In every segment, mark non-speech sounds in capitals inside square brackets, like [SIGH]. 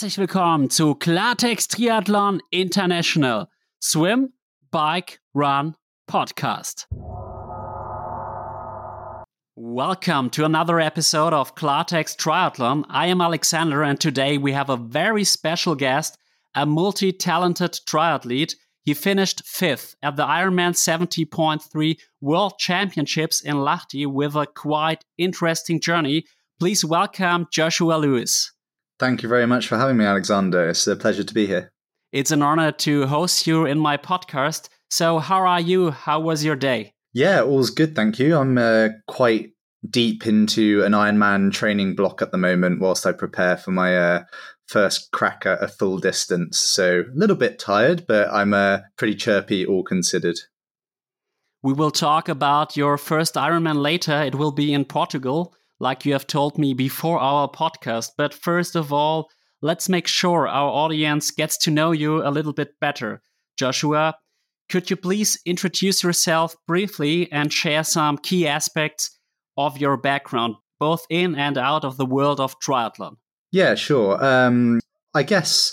Herzlich willkommen zu Klartext Triathlon International Swim, Bike, Run Podcast. Welcome to another episode of Klartext Triathlon. I am Alexander, and today we have a very special guest, a multi talented triathlete. He finished fifth at the Ironman 70.3 World Championships in Lahti with a quite interesting journey. Please welcome Joshua Lewis. Thank you very much for having me, Alexander. It's a pleasure to be here. It's an honor to host you in my podcast. So, how are you? How was your day? Yeah, all's good, thank you. I'm uh, quite deep into an Ironman training block at the moment whilst I prepare for my uh, first crack at a full distance. So, a little bit tired, but I'm uh, pretty chirpy, all considered. We will talk about your first Ironman later. It will be in Portugal like you have told me before our podcast. But first of all, let's make sure our audience gets to know you a little bit better. Joshua, could you please introduce yourself briefly and share some key aspects of your background, both in and out of the world of triathlon? Yeah, sure. Um, I guess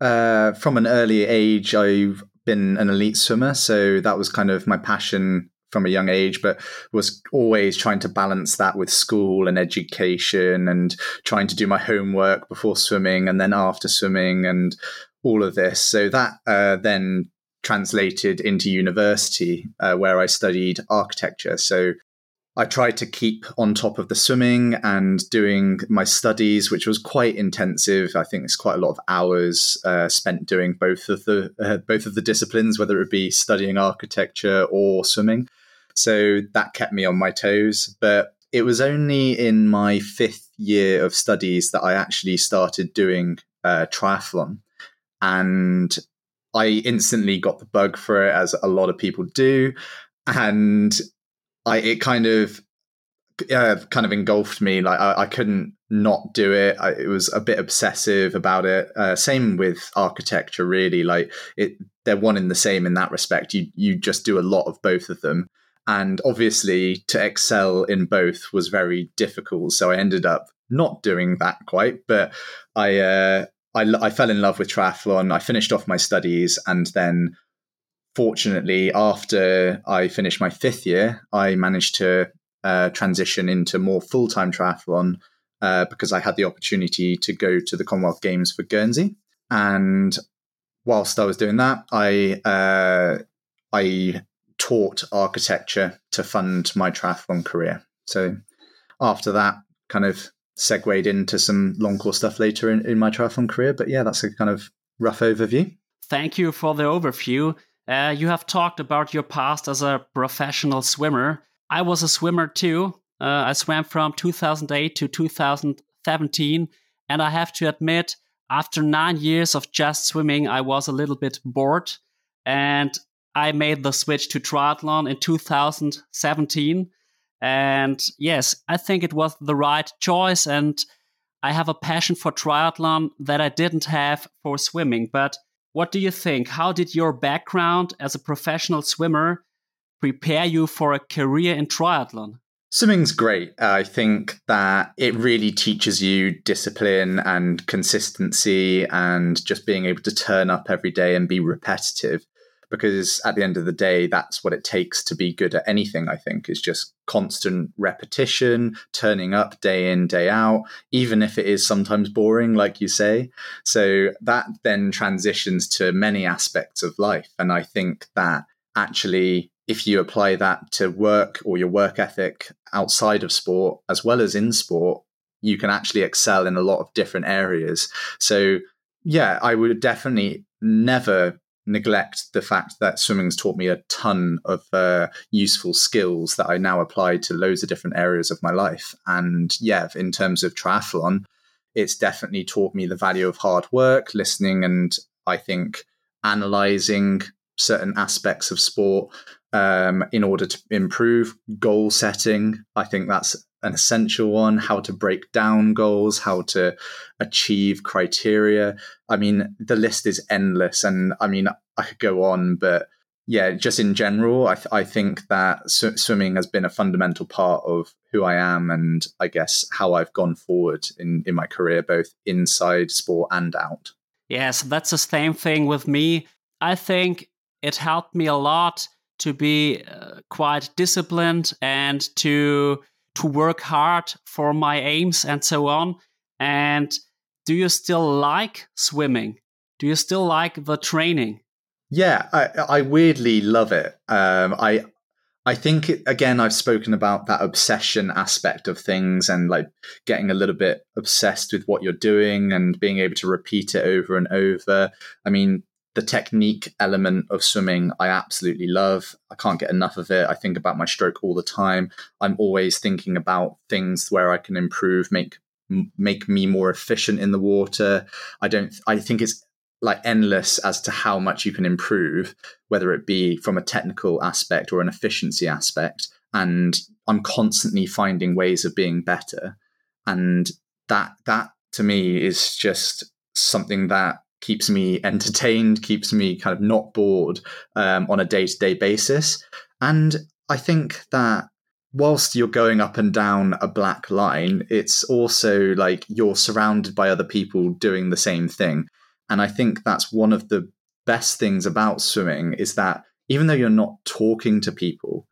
uh, from an early age, I've been an elite swimmer. So that was kind of my passion from a young age, but was always trying to balance that with school and education and trying to do my homework before swimming and then after swimming and all of this. So that uh, then translated into university uh, where I studied architecture. So I tried to keep on top of the swimming and doing my studies, which was quite intensive. I think it's quite a lot of hours uh, spent doing both of the uh, both of the disciplines, whether it be studying architecture or swimming. So that kept me on my toes. But it was only in my fifth year of studies that I actually started doing uh, triathlon. And I instantly got the bug for it, as a lot of people do. And I, it kind of, uh, kind of engulfed me. Like I, I couldn't not do it. I, it was a bit obsessive about it. Uh, same with architecture, really. Like it, they're one in the same in that respect. You you just do a lot of both of them. And obviously, to excel in both was very difficult. So I ended up not doing that quite, but I, uh, I, I fell in love with triathlon. I finished off my studies, and then, fortunately, after I finished my fifth year, I managed to uh, transition into more full time triathlon uh, because I had the opportunity to go to the Commonwealth Games for Guernsey. And whilst I was doing that, I uh, I taught architecture to fund my triathlon career. So after that, kind of segued into some long course stuff later in, in my triathlon career. But yeah, that's a kind of rough overview. Thank you for the overview. Uh, you have talked about your past as a professional swimmer. I was a swimmer too. Uh, I swam from 2008 to 2017. And I have to admit, after nine years of just swimming, I was a little bit bored. And I made the switch to triathlon in 2017. And yes, I think it was the right choice. And I have a passion for triathlon that I didn't have for swimming. But what do you think? How did your background as a professional swimmer prepare you for a career in triathlon? Swimming's great. I think that it really teaches you discipline and consistency and just being able to turn up every day and be repetitive because at the end of the day that's what it takes to be good at anything i think is just constant repetition turning up day in day out even if it is sometimes boring like you say. So that then transitions to many aspects of life. And i think that actually if you apply that to work or your work ethic outside of sport as well as in sport you can actually excel in a lot of different areas. So yeah i would definitely never neglect the fact that swimming's taught me a ton of uh, useful skills that I now apply to loads of different areas of my life. And yeah, in terms of triathlon, it's definitely taught me the value of hard work, listening, and I think analyzing certain aspects of sport um, in order to improve goal setting. I think that's an essential one how to break down goals how to achieve criteria i mean the list is endless and i mean i could go on but yeah, just in general, I, th- I think that sw- swimming has been a fundamental part of who I am and I guess how I've gone forward in, in my career, both inside sport and out. Yes, that's the same thing with me. I think it helped me a lot to be uh, quite disciplined and to to work hard for my aims and so on. And do you still like swimming? Do you still like the training? Yeah, I, I weirdly love it. Um, I I think again I've spoken about that obsession aspect of things and like getting a little bit obsessed with what you're doing and being able to repeat it over and over. I mean, the technique element of swimming I absolutely love. I can't get enough of it. I think about my stroke all the time. I'm always thinking about things where I can improve, make make me more efficient in the water. I don't I think it's like endless as to how much you can improve, whether it be from a technical aspect or an efficiency aspect. And I'm constantly finding ways of being better. And that that to me is just something that keeps me entertained, keeps me kind of not bored um, on a day to day basis. And I think that whilst you're going up and down a black line, it's also like you're surrounded by other people doing the same thing. And I think that's one of the best things about swimming is that even though you're not talking to people,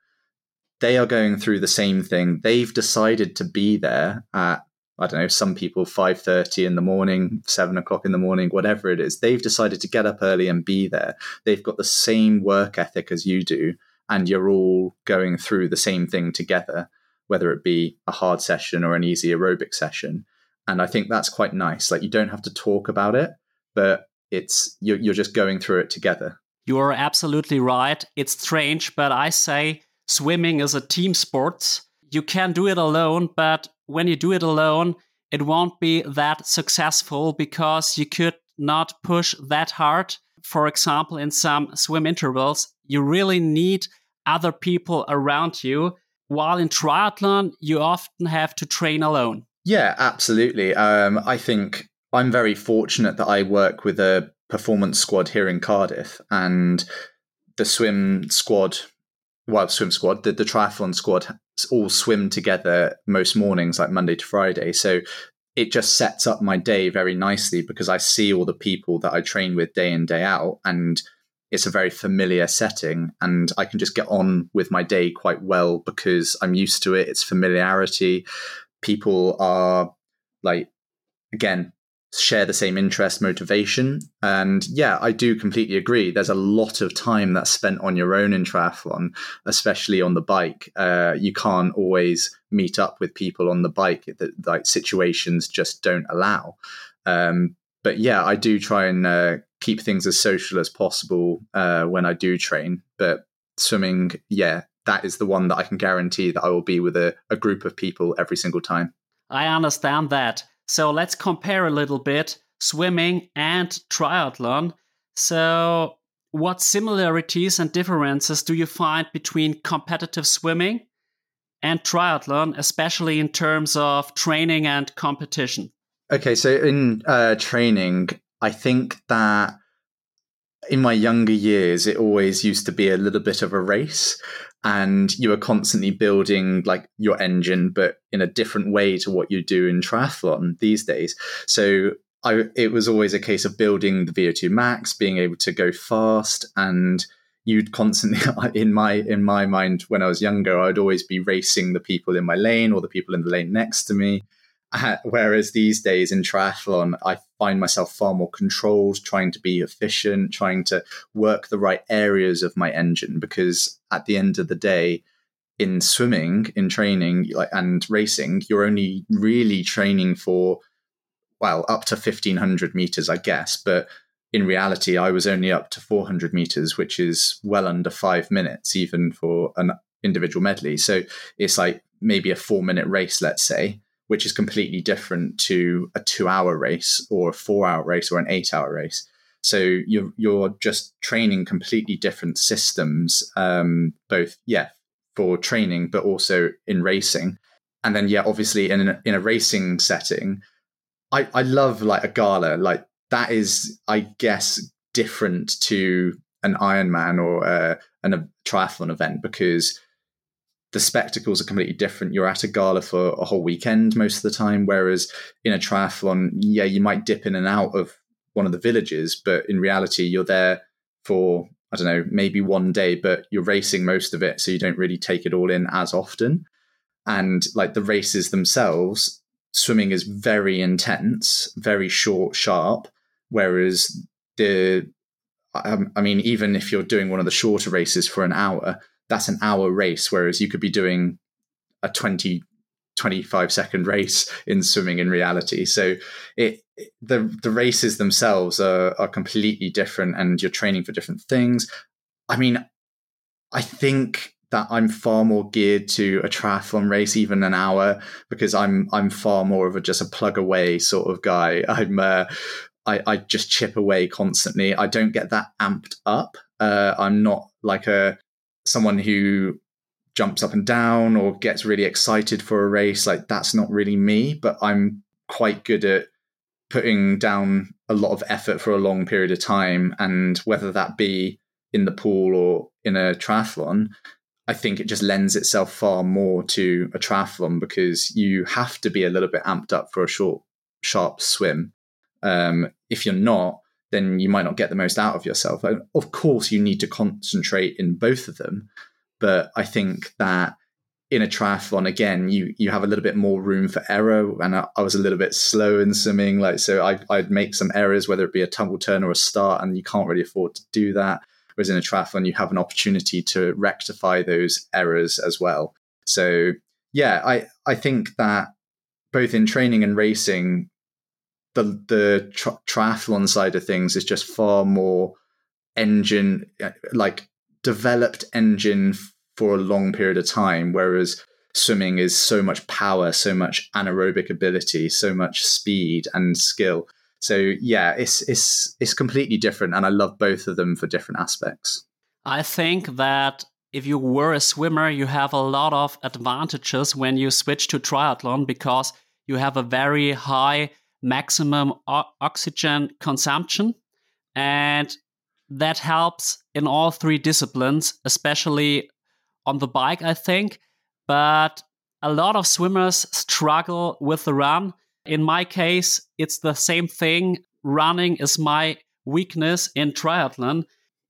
they are going through the same thing. They've decided to be there at I don't know, some people five thirty in the morning, seven o'clock in the morning, whatever it is. They've decided to get up early and be there. They've got the same work ethic as you do, and you're all going through the same thing together, whether it be a hard session or an easy aerobic session. And I think that's quite nice. Like you don't have to talk about it but it's you're, you're just going through it together. You're absolutely right. It's strange, but I say swimming is a team sport. You can do it alone, but when you do it alone, it won't be that successful because you could not push that hard. For example, in some swim intervals, you really need other people around you. While in triathlon, you often have to train alone. Yeah, absolutely. Um, I think I'm very fortunate that I work with a performance squad here in Cardiff, and the swim squad, well, swim squad, the, the triathlon squad all swim together most mornings, like Monday to Friday. So it just sets up my day very nicely because I see all the people that I train with day in, day out, and it's a very familiar setting and I can just get on with my day quite well because I'm used to it. It's familiarity. People are like, again, share the same interest motivation. And yeah i do completely agree. There's a lot of time that's spent on your own in triathlon especially on the bike. Uh, you can't always meet up with people on the bike that like situations just don't allow. Um, but yeah i do try and uh, keep things as social as possible uh, when i do train. But swimming yeah that is the one that i can guarantee that i will be with a, a group of people every single time. I understand that so let's compare a little bit swimming and triathlon. So, what similarities and differences do you find between competitive swimming and triathlon, especially in terms of training and competition? Okay, so in uh, training, I think that in my younger years, it always used to be a little bit of a race and you are constantly building like your engine, but in a different way to what you do in triathlon these days. So I, it was always a case of building the VO2 max, being able to go fast, and you'd constantly, [LAUGHS] in my in my mind, when I was younger, I'd always be racing the people in my lane or the people in the lane next to me. [LAUGHS] Whereas these days in triathlon, I find myself far more controlled, trying to be efficient, trying to work the right areas of my engine. Because at the end of the day, in swimming, in training, like and racing, you're only really training for well up to fifteen hundred meters, I guess. But in reality, I was only up to four hundred meters, which is well under five minutes, even for an individual medley. So it's like maybe a four minute race, let's say which is completely different to a two hour race or a four hour race or an eight hour race. So you're you're just training completely different systems, um, both yeah for training, but also in racing. And then yeah, obviously in a, in a racing setting, I I love like a gala like that is I guess different to an Ironman or uh, an, a triathlon event because the spectacles are completely different. You're at a gala for a whole weekend most of the time, whereas in a triathlon, yeah, you might dip in and out of one of the villages, but in reality, you're there for I don't know, maybe one day, but you're racing most of it, so you don't really take it all in as often. And like the races themselves, swimming is very intense, very short, sharp, whereas the um, I mean, even if you're doing one of the shorter races for an hour, that's an hour race, whereas you could be doing a 20, 25 second race in swimming in reality. So it, the the races themselves are, are completely different and you're training for different things. I mean, I think that I'm far more geared to a triathlon race, even an hour, because I'm I'm far more of a just a plug away sort of guy. [LAUGHS] I'm uh, I, I just chip away constantly. I don't get that amped up. Uh, I'm not like a someone who jumps up and down or gets really excited for a race. Like that's not really me, but I'm quite good at putting down a lot of effort for a long period of time. And whether that be in the pool or in a triathlon, I think it just lends itself far more to a triathlon because you have to be a little bit amped up for a short, sharp swim. Um, if you're not, then you might not get the most out of yourself. Of course, you need to concentrate in both of them, but I think that in a triathlon, again, you you have a little bit more room for error. And I, I was a little bit slow in swimming, like so I, I'd make some errors, whether it be a tumble turn or a start, and you can't really afford to do that. Whereas in a triathlon, you have an opportunity to rectify those errors as well. So yeah, I I think that both in training and racing, the the tri- triathlon side of things is just far more engine uh, like developed engine for a long period of time whereas swimming is so much power so much anaerobic ability so much speed and skill. So yeah it's it's it's completely different and i love both of them for different aspects. I think that if you were a swimmer you have a lot of advantages when you switch to triathlon because you have a very high maximum o- oxygen consumption. And that helps in all three disciplines, especially on the bike, I think. But a lot of swimmers struggle with the run. In my case, it's the same thing. Running is my weakness in triathlon.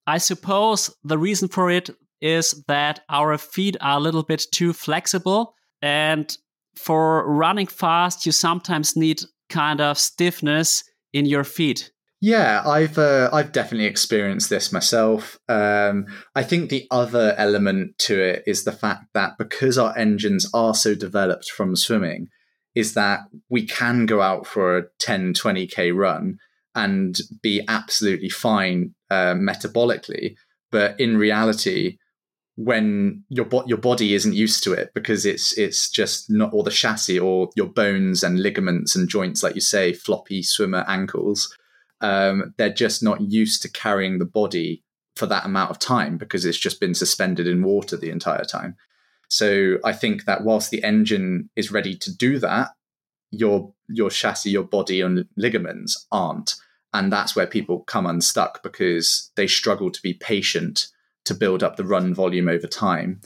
I suppose the reason for it is that our feet are a little bit too flexible. And for running fast, you sometimes need kind of stiffness in your feet. Yeah, I've uh, I've definitely experienced this myself. Um, I think the other element to it is the fact that because our engines are so developed from swimming, is that we can go out for a 10, 20k run and be absolutely fine uh, metabolically, but in reality, when your bo- your body isn't used to it because it's it's just not or the chassis or your bones and ligaments and joints like you say floppy swimmer ankles um, they're just not used to carrying the body for that amount of time because it's just been suspended in water the entire time. So i think that whilst the engine is ready to do that your your chassis your body and ligaments aren't. And that's where people come unstuck because they struggle to be patient to build up the run volume over time.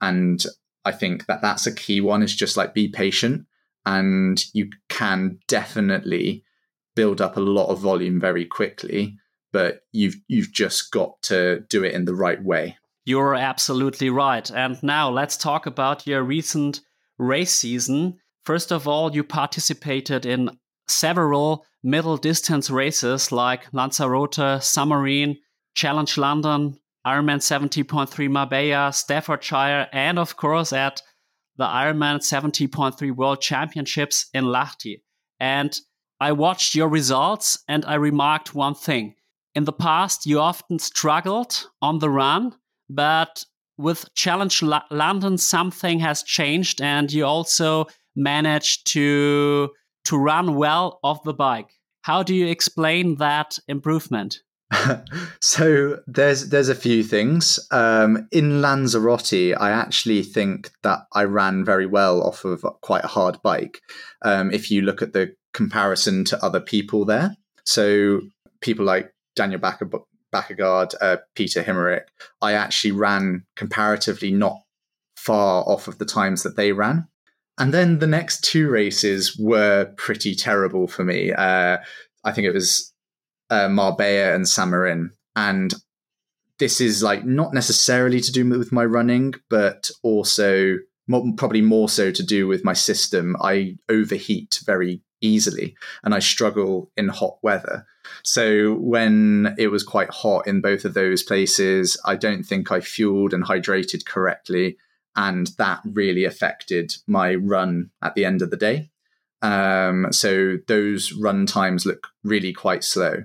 And I think that that's a key one is just like be patient and you can definitely build up a lot of volume very quickly, but you've you've just got to do it in the right way. You're absolutely right. And now let's talk about your recent race season. First of all, you participated in several middle distance races like Lanzarote, San Marino, Challenge London, Ironman 70.3 Marbella, Staffordshire, and of course at the Ironman 70.3 World Championships in Lahti. And I watched your results and I remarked one thing. In the past, you often struggled on the run, but with Challenge London, something has changed, and you also managed to to run well off the bike. How do you explain that improvement? [LAUGHS] so there's there's a few things um, in Lanzarote. I actually think that I ran very well off of quite a hard bike. Um, if you look at the comparison to other people there, so people like Daniel Bakkegard, uh, Pieter Heemeryck, I actually ran comparatively not far off of the times that they ran. And then the next two races were pretty terrible for me. Uh, I think it was uh, Marbella and San Marino. And this is like not necessarily to do with my running, but also more, probably more so to do with my system. I overheat very easily and I struggle in hot weather. So when it was quite hot in both of those places, I don't think I fueled and hydrated correctly. And that really affected my run at the end of the day. Um, so those run times look really quite slow.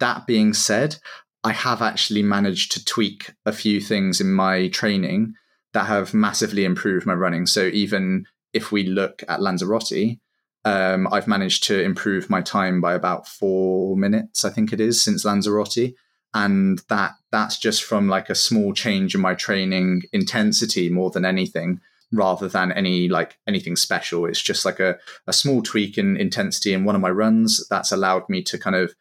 That being said, I have actually managed to tweak a few things in my training that have massively improved my running. So even if we look at Lanzarote, um, I've managed to improve my time by about four minutes, I think it is, since Lanzarote. And that that's just from like a small change in my training intensity more than anything, rather than any like anything special. It's just like a, a small tweak in intensity in one of my runs that's allowed me to kind of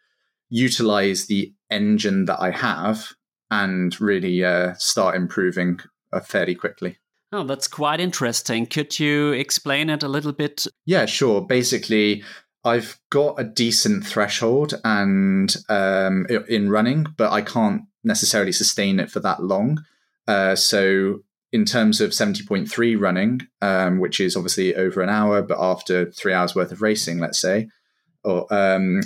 utilize the engine that I have and really uh, start improving uh, fairly quickly. Oh, that's quite interesting. Could you explain it a little bit? Yeah, sure. Basically, I've got a decent threshold and um, in running, but I can't necessarily sustain it for that long. Uh, so, in terms of 70.3 running, um, which is obviously over an hour, but after three hours worth of racing, let's say, or um,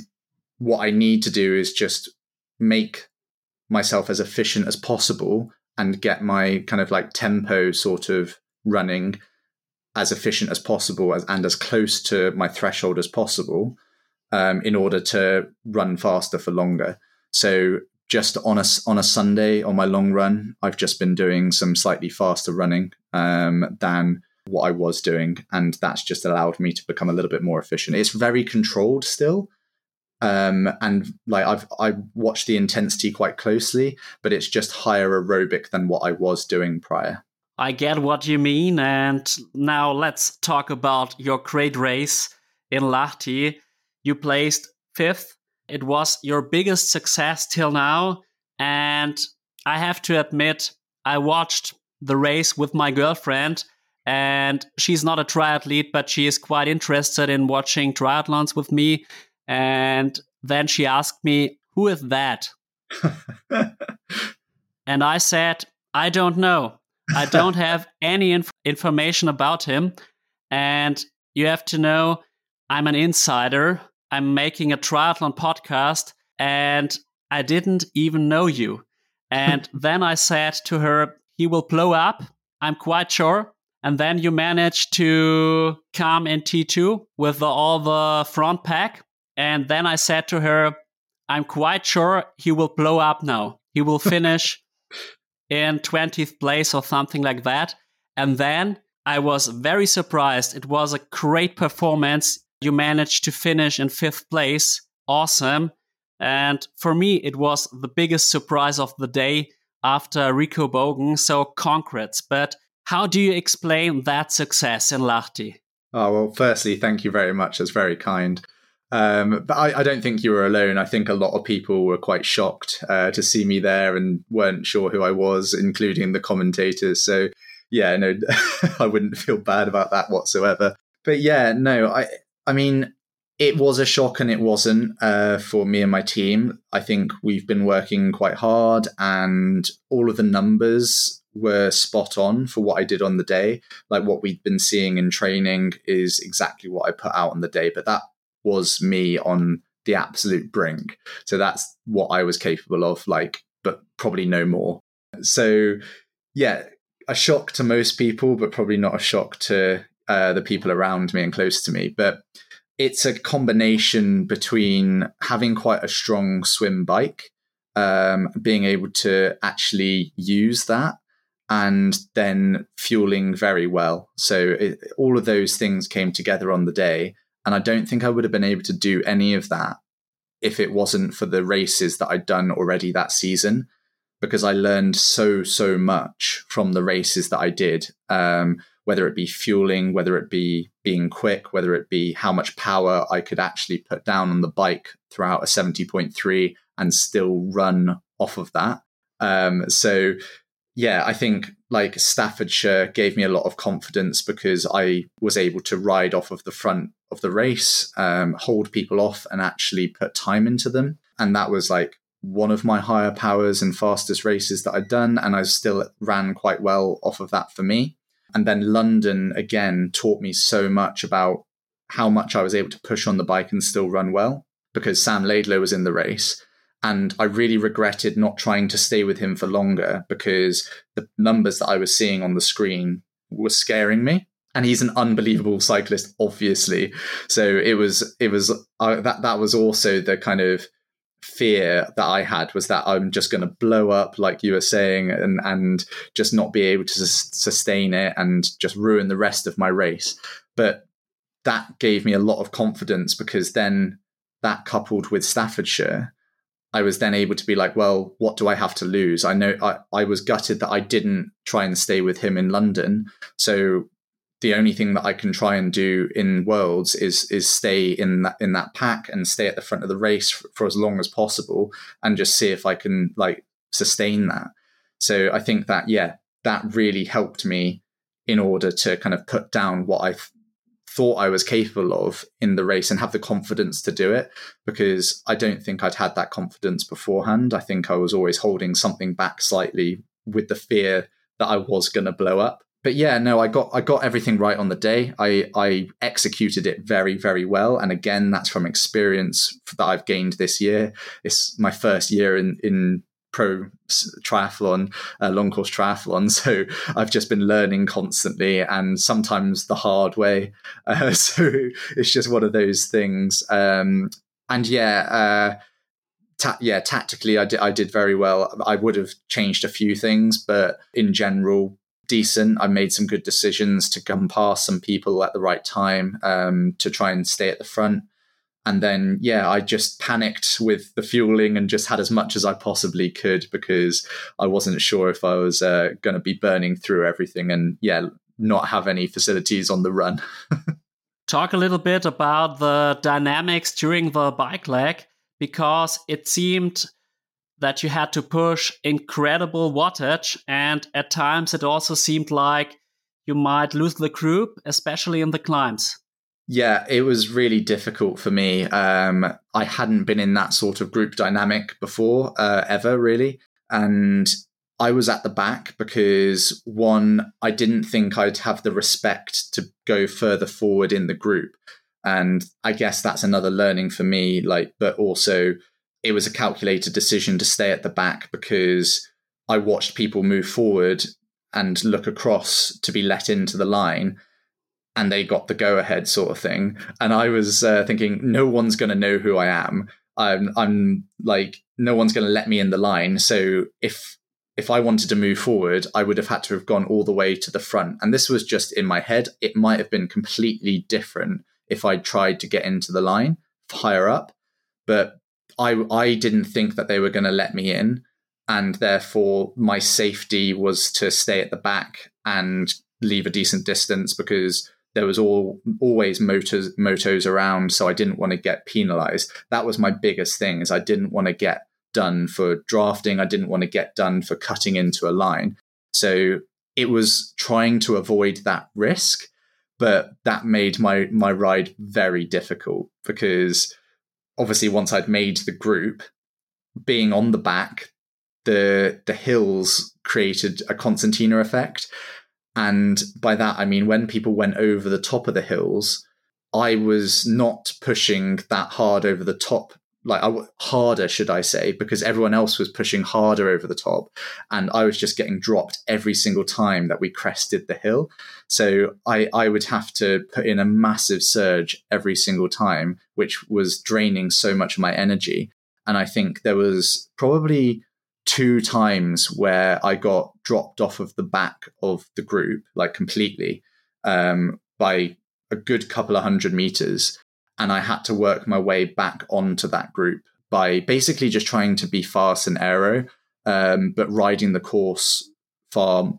what I need to do is just make myself as efficient as possible and get my kind of like tempo sort of running as efficient as possible as, and as close to my threshold as possible um, in order to run faster for longer. So just on a on a Sunday on my long run, I've just been doing some slightly faster running um, than what I was doing, and that's just allowed me to become a little bit more efficient. It's very controlled still, um, and like I've I watched the intensity quite closely, but it's just higher aerobic than what I was doing prior. I get what you mean, and now let's talk about your great race in Lahti. You placed fifth. It was your biggest success till now, and I have to admit, I watched the race with my girlfriend, and she's not a triathlete, but she is quite interested in watching triathlons with me. And then she asked me, Who is that? [LAUGHS] and I said, I don't know. I don't [LAUGHS] have any inf- information about him. And you have to know I'm an insider. I'm making a triathlon podcast and I didn't even know you. And [LAUGHS] then I said to her, he will blow up. I'm quite sure. And then you managed to come in T2 with the, all the front pack. And then I said to her, I'm quite sure he will blow up now. He will [LAUGHS] finish in 20th place or something like that. And then I was very surprised. It was a great performance. You managed to finish in fifth place. Awesome. And for me, it was the biggest surprise of the day after Rico Bogen. So congrats. But how do you explain that success in Lahti? Oh, well, firstly, thank you very much. That's very kind. Um, but I, I, don't think you were alone. I think a lot of people were quite shocked uh, to see me there and weren't sure who I was, including the commentators. So, yeah, no, [LAUGHS] I wouldn't feel bad about that whatsoever. But yeah, no, I, I mean, it was a shock and it wasn't uh, for me and my team. I think we've been working quite hard, and all of the numbers were spot on for what I did on the day. Like what we'd been seeing in training is exactly what I put out on the day. But that was me on the absolute brink. So that's what I was capable of, like, but probably no more. So, yeah, a shock to most people, but probably not a shock to uh, the people around me and close to me. But it's a combination between having quite a strong swim bike, um, being able to actually use that, and then fueling very well. So it, all of those things came together on the day and I don't think I would have been able to do any of that if it wasn't for the races that I'd done already that season, because I learned so, so much from the races that I did, um, whether it be fueling, whether it be being quick, whether it be how much power I could actually put down on the bike throughout a 70.3 and still run off of that. Um, so yeah, I think like Staffordshire gave me a lot of confidence because I was able to ride off of the front of the race, um, hold people off, and actually put time into them. And that was like one of my higher powers and fastest races that I'd done. And I still ran quite well off of that for me. And then London again taught me so much about how much I was able to push on the bike and still run well because Sam Laidlow was in the race. And I really regretted not trying to stay with him for longer because the numbers that I was seeing on the screen were scaring me. And he's an unbelievable cyclist, obviously. So it was, it was uh, that that was also the kind of fear that I had was that I'm just going to blow up, like you were saying, and and just not be able to sustain it and just ruin the rest of my race. But that gave me a lot of confidence because then that coupled with Staffordshire I was then able to be like, well, what do I have to lose? I know I, I was gutted that I didn't try and stay with him in London. So the only thing that I can try and do in Worlds is is stay in that in that pack and stay at the front of the race for, for as long as possible and just see if I can like sustain that. So I think that yeah, that really helped me in order to kind of put down what I thought I was capable of in the race and have the confidence to do it because I don't think I'd had that confidence beforehand. I think I was always holding something back slightly with the fear that I was going to blow up. But yeah, no, I got I got everything right on the day. I I executed it very very well, and again, that's from experience that I've gained this year. It's my first year in in pro triathlon, uh, long course triathlon. [LAUGHS] So I've just been learning constantly and sometimes the hard way. [LAUGHS] Uh, so it's just one of those things. Um, and yeah, uh, ta- yeah, tactically, I did, I did very well. I would have changed a few things, but in general, decent. I made some good decisions to come past some people at the right time um, to try and stay at the front and then yeah i just panicked with the fueling and just had as much as i possibly could because i wasn't sure if i was uh, going to be burning through everything and yeah not have any facilities on the run. [LAUGHS] Talk a little bit about the dynamics during the bike leg because it seemed that you had to push incredible wattage and at times it also seemed like you might lose the group especially in the climbs yeah, it was really difficult for me. Um, I hadn't been in that sort of group dynamic before, uh, ever really. And I was at the back because one, I didn't think I'd have the respect to go further forward in the group. And I guess that's another learning for me. Like, but also it was a calculated decision to stay at the back because I watched people move forward and look across to be let into the line and they got the go ahead sort of thing. And I was uh, thinking, no one's going to know who I am. I'm, I'm like, no one's going to let me in the line. So if if I wanted to move forward, I would have had to have gone all the way to the front. And this was just in my head. It might have been completely different if I tried to get into the line higher up, but I I didn't think that they were going to let me in, and therefore my safety was to stay at the back and leave a decent distance because there was all always motors motos around, so I didn't want to get penalized. That was my biggest thing is I didn't want to get done for drafting. I didn't want to get done for cutting into a line. So it was trying to avoid that risk, but that made my my ride very difficult because obviously once I'd made the group, being on the back, the the hills created a concertina effect and by that, I mean, when people went over the top of the hills, I was not pushing that hard over the top, like I, harder, should I say, because everyone else was pushing harder over the top. And I was just getting dropped every single time that we crested the hill. So I, I would have to put in a massive surge every single time, which was draining so much of my energy. And I think there was probably two times where I got dropped off of the back of the group, like completely, um, by a good couple of hundred meters. And I had to work my way back onto that group by basically just trying to be fast and aero, um, but riding the course far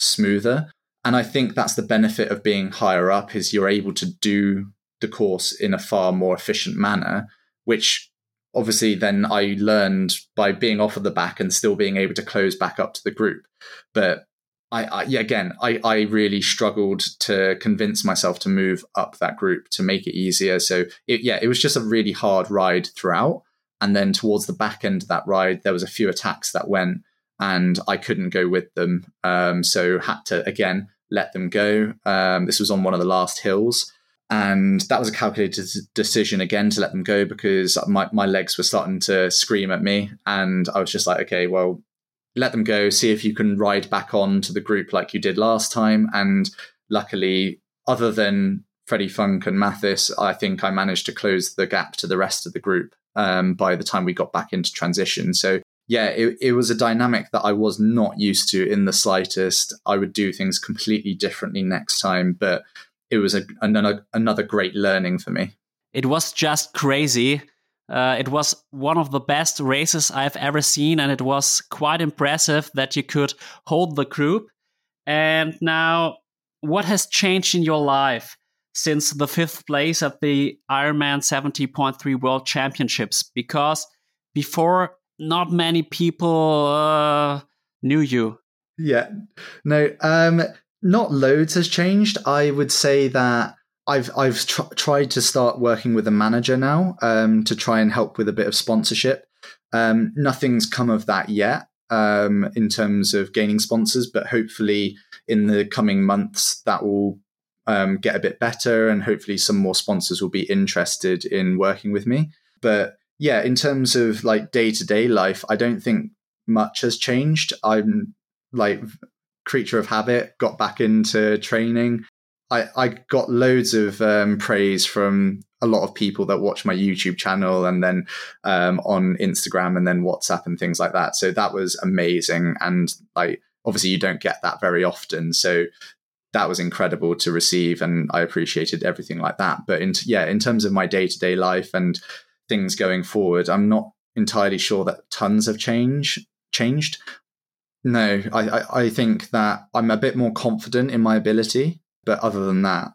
smoother. And I think that's the benefit of being higher up is you're able to do the course in a far more efficient manner, which obviously then I learned by being off of the back and still being able to close back up to the group. But I, I yeah, again, I, I really struggled to convince myself to move up that group to make it easier. So it, yeah, it was just a really hard ride throughout. And then towards the back end of that ride, there was a few attacks that went, and I couldn't go with them. Um, so had to again let them go. Um, this was on one of the last hills, and that was a calculated decision again to let them go because my, my legs were starting to scream at me. And i was just like okay well let them go see if you can ride back on to the group like you did last time. And luckily other than freddie funk and mathis i think i managed to close the gap to the rest of the group um, by the time we got back into transition. So yeah it, it was a dynamic that i was not used to in the slightest. I would do things completely differently next time but it was a, another another great learning for me. It was just crazy. Uh, it was one of the best races I've ever seen, and it was quite impressive that you could hold the group. And now, what has changed in your life since the fifth place at the Ironman 70.3 World Championships? Because before, not many people uh, knew you. Yeah, no. Um, not loads has changed. I would say that I've I've tr- tried to start working with a manager now um, to try and help with a bit of sponsorship. Um, nothing's come of that yet um, in terms of gaining sponsors, but hopefully in the coming months that will um, get a bit better, and hopefully some more sponsors will be interested in working with me. But yeah, in terms of like day to day life, I don't think much has changed. I'm like creature of habit, got back into training. I, I got loads of um, praise from a lot of people that watch my YouTube channel and then um, on Instagram and then WhatsApp and things like that. So that was amazing. And like, obviously, you don't get that very often. So that was incredible to receive. And I appreciated everything like that. But in, yeah, in terms of my day to day life and things going forward, I'm not entirely sure that tons have changed changed. No, I, I, I think that I'm a bit more confident in my ability, but other than that,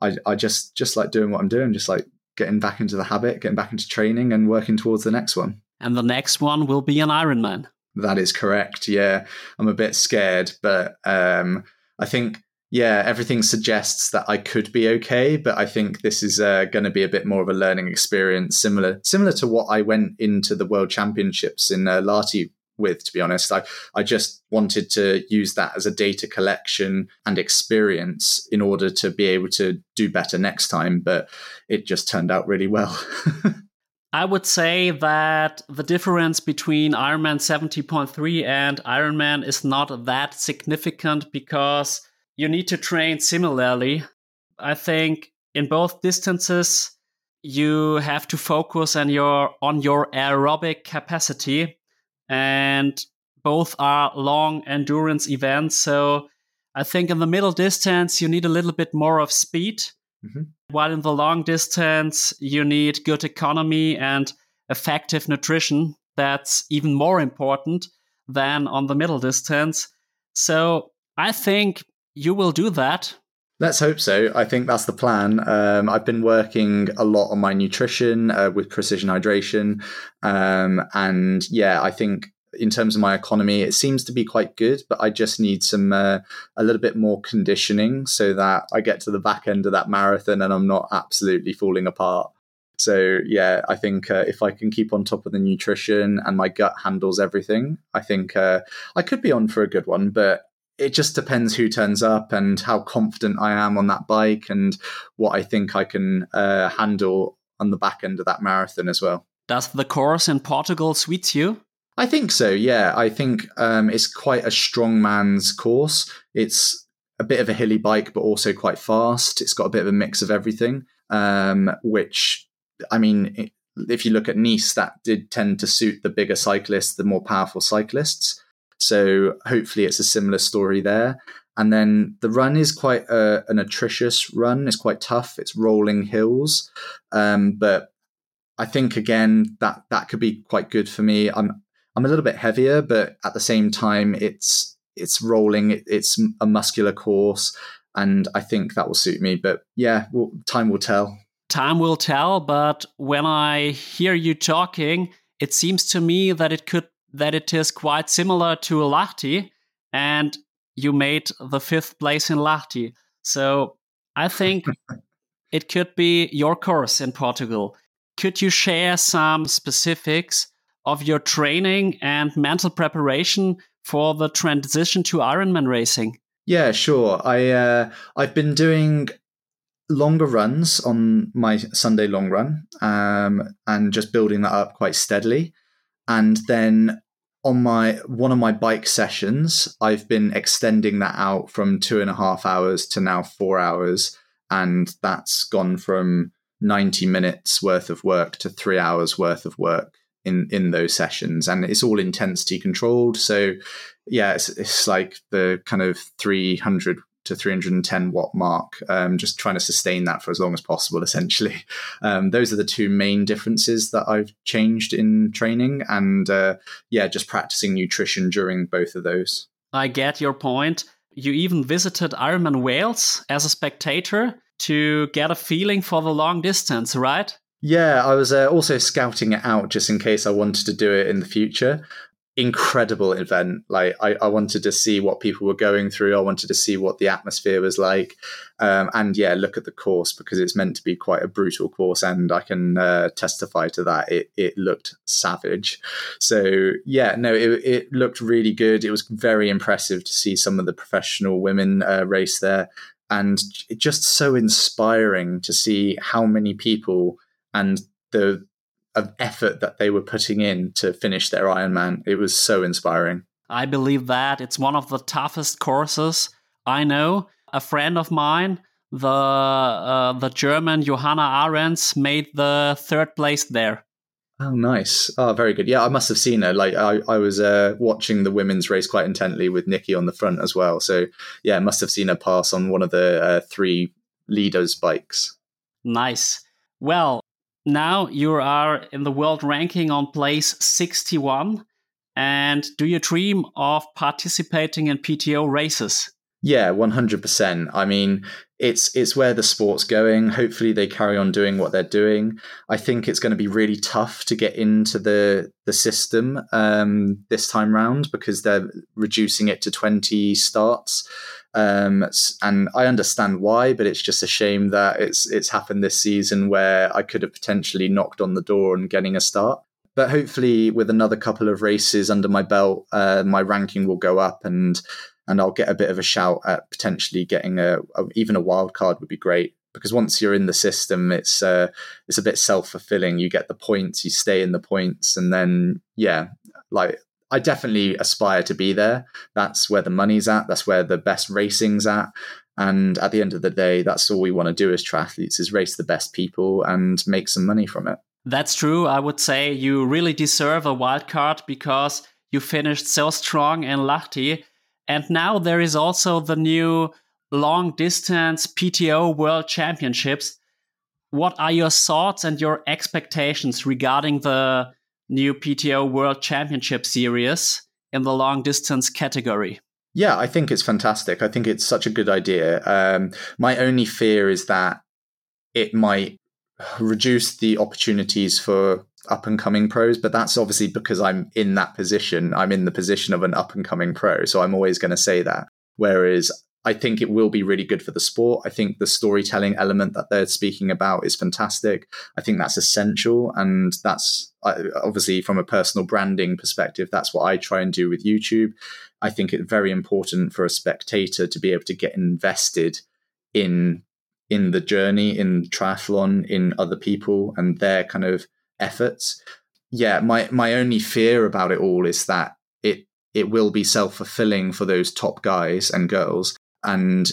I, I just just like doing what I'm doing, just like getting back into the habit, getting back into training, and working towards the next one. And the next one will be an Ironman. That is correct. Yeah, I'm a bit scared, but um, I think yeah, everything suggests that I could be okay, but I think this is uh, going to be a bit more of a learning experience, similar similar to what I went into the World Championships in uh, Lahti with, to be honest. I, I just wanted to use that as a data collection and experience in order to be able to do better next time. But it just turned out really well. [LAUGHS] I would say that the difference between Ironman 70.3 and Ironman is not that significant because you need to train similarly. I think in both distances, you have to focus on your on your aerobic capacity and both are long endurance events. So I think in the middle distance, you need a little bit more of speed, mm-hmm. while in the long distance, you need good economy and effective nutrition. That's even more important than on the middle distance. So I think you will do that. Let's hope so. I think that's the plan. Um, I've been working a lot on my nutrition uh, with precision hydration. Um, and yeah, I think in terms of my economy, it seems to be quite good, but I just need some uh, a little bit more conditioning so that I get to the back end of that marathon and I'm not absolutely falling apart. So yeah, I think uh, if I can keep on top of the nutrition and my gut handles everything, I think uh, I could be on for a good one. But it just depends who turns up and how confident I am on that bike and what I think I can uh, handle on the back end of that marathon as well. Does the course in Portugal suit you? I think so. Yeah, I think um, it's quite a strong man's course. It's a bit of a hilly bike, but also quite fast. It's got a bit of a mix of everything, um, which I mean, if you look at Nice, that did tend to suit the bigger cyclists, the more powerful cyclists. So hopefully it's a similar story there. And then the run is quite a, an atrocious run. It's quite tough. It's rolling hills, um, but I think again that that could be quite good for me. I'm I'm a little bit heavier, but at the same time, it's it's rolling. It's a muscular course, and I think that will suit me. But yeah, well, time will tell time will tell, but when I hear you talking, it seems to me that it could that it is quite similar to Lahti, and you made the fifth place in Lahti. So I think [LAUGHS] it could be your course in Portugal. Could you share some specifics of your training and mental preparation for the transition to Ironman racing? Yeah, sure. I uh, I've been doing longer runs on my Sunday long run, um, and just building that up quite steadily. And then on my one of my bike sessions, I've been extending that out from two and a half hours to now four hours, and that's gone from ninety minutes worth of work to three hours worth of work in in those sessions, and it's all intensity controlled. So yeah, it's, it's like the kind of 300 to 310 watt mark, um, just trying to sustain that for as long as possible, [LAUGHS] essentially. Um, those are the two main differences that I've changed in training. And uh, yeah, just practicing nutrition during both of those. I get your point. You even visited Ironman Wales as a spectator to get a feeling for the long distance, right? Yeah, I was uh, also scouting it out just in case I wanted to do it in the future incredible event. Like I, I, wanted to see what people were going through. I wanted to see what the atmosphere was like, um, and yeah, look at the course because it's meant to be quite a brutal course, and I can uh, testify to that. It it looked savage. So yeah, no, it it looked really good. It was very impressive to see some of the professional women uh, race there, and just so inspiring to see how many people and the of effort that they were putting in to finish their Ironman. It was so inspiring. I believe that it's one of the toughest courses I know. A friend of mine, the uh, the German Johanna Ahrens, made the third place there. Oh, nice! Oh, very good. Yeah, I must have seen her. Like I, I was uh, watching the women's race quite intently with Nikki on the front as well. So yeah, I must have seen her pass on one of the uh, three leaders' bikes. Nice. Well, now you are in the world ranking on place 61. And do you dream of participating in PTO races? Yeah, 100%. I mean, it's it's where the sport's going. Hopefully they carry on doing what they're doing. I think it's going to be really tough to get into the the system um, this time round because they're reducing it to 20 starts. Um, and I understand why, but it's just a shame that it's it's happened this season where I could have potentially knocked on the door and getting a start. But hopefully, with another couple of races under my belt, uh, my ranking will go up, and and I'll get a bit of a shout at potentially getting a, a even a wild card would be great because once you're in the system, it's uh, it's a bit self fulfilling. You get the points, you stay in the points, and then yeah, like I definitely aspire to be there. That's where the money's at. That's where the best racing's at. And at the end of the day, that's all we want to do as triathletes is race the best people and make some money from it. That's true. I would say you really deserve a wild card because you finished so strong in Lahti. And now there is also the new long distance PTO World Championships. What are your thoughts and your expectations regarding the new PTO World Championship Series in the long distance category. Yeah, I think it's fantastic. I think it's such a good idea. Um, my only fear is that it might reduce the opportunities for up and coming pros, but that's obviously because I'm in that position. I'm in the position of an up and coming pro. So I'm always going to say that. Whereas I think it will be really good for the sport. I think the storytelling element that they're speaking about is fantastic. I think that's essential. And that's obviously from a personal branding perspective, that's what I try and do with YouTube. I think it's very important for a spectator to be able to get invested in in the journey in triathlon in other people and their kind of efforts yeah my my only fear about it all is that it it will be self-fulfilling for those top guys and girls and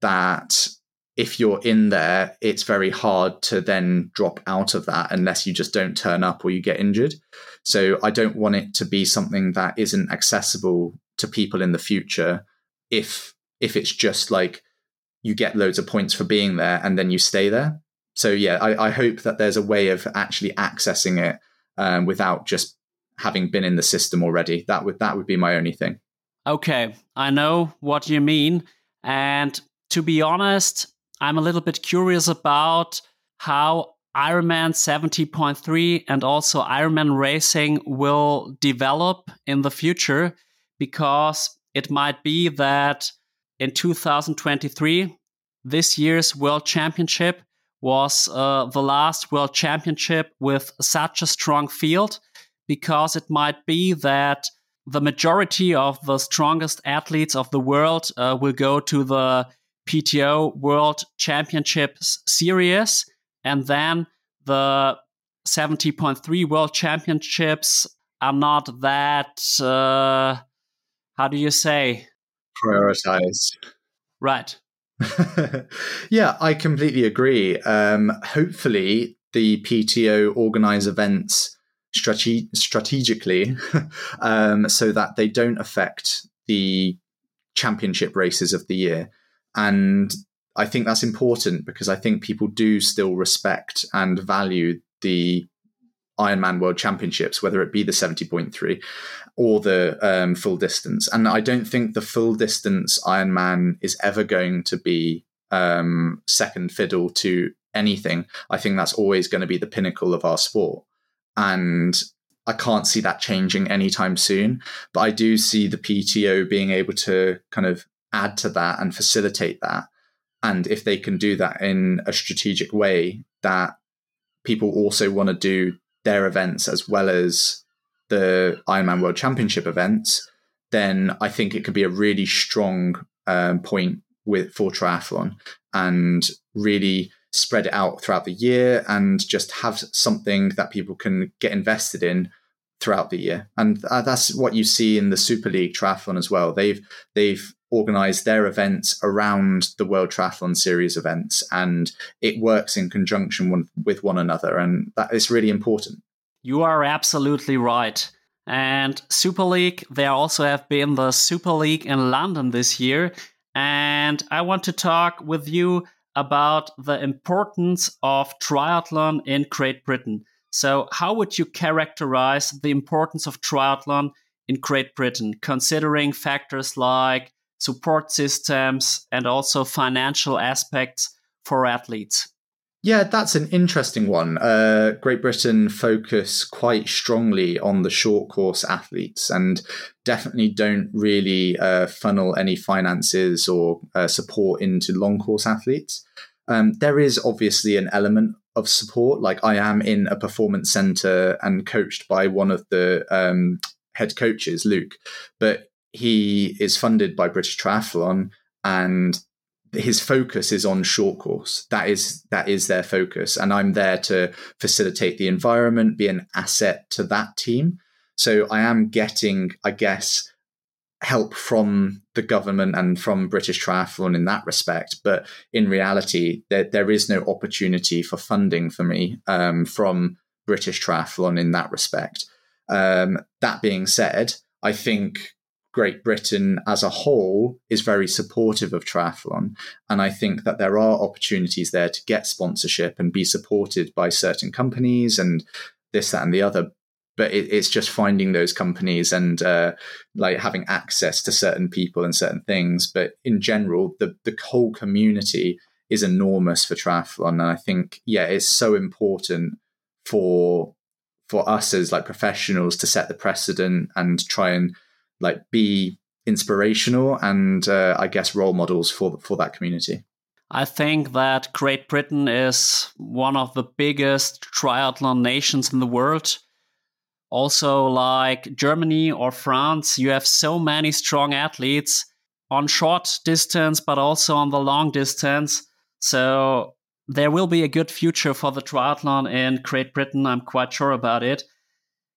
that if you're in there, it's very hard to then drop out of that unless you just don't turn up or you get injured. So I don't want it to be something that isn't accessible to people in the future if if it's just like you get loads of points for being there and then you stay there. So yeah, I, I hope that there's a way of actually accessing it um, without just having been in the system already. That would that would be my only thing. Okay, I know what you mean. And to be honest, I'm a little bit curious about how Ironman 70.3 and also Ironman racing will develop in the future because it might be that in 2023, this year's World Championship was uh, the last World Championship with such a strong field because it might be that the majority of the strongest athletes of the world uh, will go to the PTO World Championships series, and then the 70.3 World Championships are not that, uh, how do you say? Prioritized. Right. [LAUGHS] yeah, I completely agree. Um, hopefully, the PTO organize events strate- strategically [LAUGHS] um, so that they don't affect the championship races of the year. And I think that's important because I think people do still respect and value the Ironman World Championships, whether it be the 70.3 or the um, full distance. And I don't think the full distance Ironman is ever going to be um, second fiddle to anything. I think that's always going to be the pinnacle of our sport. And I can't see that changing anytime soon. But I do see the PTO being able to kind of add to that and facilitate that. And if they can do that in a strategic way, that people also want to do their events as well as the Ironman World Championship events, then I think it could be a really strong um, point with for triathlon and really spread it out throughout the year and just have something that people can get invested in throughout the year. And uh, that's what you see in the Super League Triathlon as well. They've they've organized their events around the World Triathlon Series events, and it works in conjunction one, with one another, and that is really important. You are absolutely right. And Super League, there also have been the Super League in London this year. And I want to talk with you about the importance of triathlon in Great Britain. So, how would you characterize the importance of triathlon in Great Britain, considering factors like support systems and also financial aspects for athletes? Yeah, that's an interesting one. Uh, Great Britain focus quite strongly on the short course athletes and definitely don't really uh, funnel any finances or uh, support into long course athletes. Um, there is obviously an element of support. Like I am in a performance center and coached by one of the um, head coaches, Luke, but he is funded by British Triathlon and his focus is on short course. That is that is their focus, and I'm there to facilitate the environment, be an asset to that team. So I am getting, I guess, help from the government and from British Triathlon in that respect. But in reality, there, there is no opportunity for funding for me um, from British Triathlon in that respect. Um, that being said, I think Great Britain as a whole is very supportive of triathlon. And I think that there are opportunities there to get sponsorship and be supported by certain companies and this, that, and the other. But it, it's just finding those companies and uh, like having access to certain people and certain things. But in general, the, the whole community is enormous for triathlon. And I think, yeah, it's so important for for us as like professionals to set the precedent and try and like be inspirational and uh, I guess role models for for that community. I think that Great Britain is one of the biggest triathlon nations in the world. Also, like Germany or France, you have so many strong athletes on short distance, but also on the long distance. So there will be a good future for the triathlon in Great Britain. I'm quite sure about it.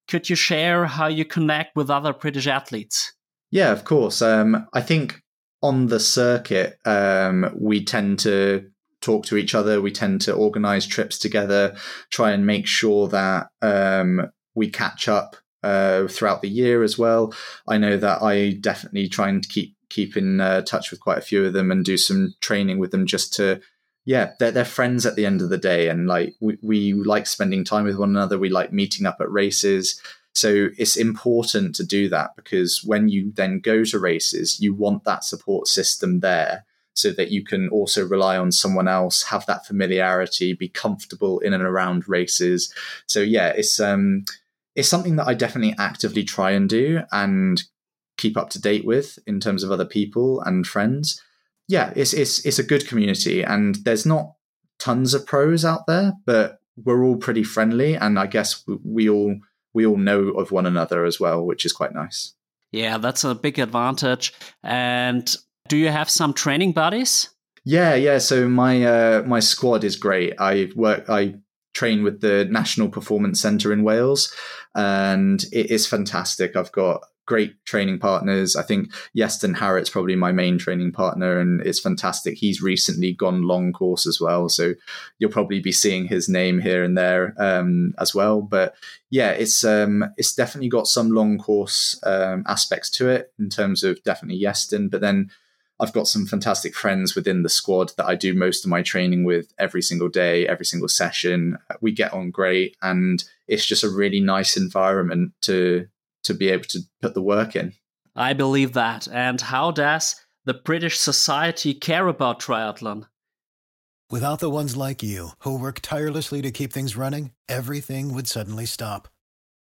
Could you share how you connect with other British athletes? Yeah, of course. Um, I think on the circuit, um, we tend to talk to each other. We tend to organize trips together, try and make sure that um, we catch up uh, throughout the year as well. I know that I definitely try and keep keep in uh, touch with quite a few of them and do some training with them just to yeah, they're, they're friends at the end of the day. And like, we, we like spending time with one another. We like meeting up at races. So it's important to do that because when you then go to races, you want that support system there so that you can also rely on someone else, have that familiarity, be comfortable in and around races. So yeah, it's um it's something that I definitely actively try and do and keep up to date with in terms of other people and friends. Yeah, it's it's it's a good community and there's not tons of pros out there, but we're all pretty friendly and I guess we, we all we all know of one another as well, which is quite nice. Yeah, that's a big advantage. And do you have some training buddies? Yeah, yeah. So my uh, my squad is great. I work. I train with the National Performance Centre in Wales, and it is fantastic. I've got great training partners. I think Iestyn Harrett's probably my main training partner, and it's fantastic. He's recently gone long course as well, so you'll probably be seeing his name here and there um, as well. But yeah, it's um, it's definitely got some long course um, aspects to it in terms of definitely Iestyn, but then. I've got some fantastic friends within the squad that I do most of my training with every single day, every single session. We get on great, and it's just a really nice environment to to be able to put the work in. I believe that. And how does the British society care about triathlon? Without the ones like you, who work tirelessly to keep things running, everything would suddenly stop.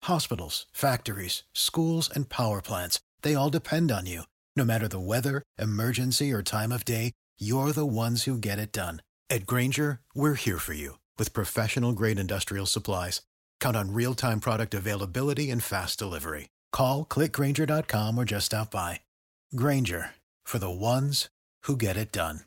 Hospitals, factories, schools, and power plants, they all depend on you. No matter the weather, emergency, or time of day, you're the ones who get it done. At Grainger, we're here for you with professional grade industrial supplies. Count on real time product availability and fast delivery. Call clickgrainger.com or just stop by. Grainger for the ones who get it done.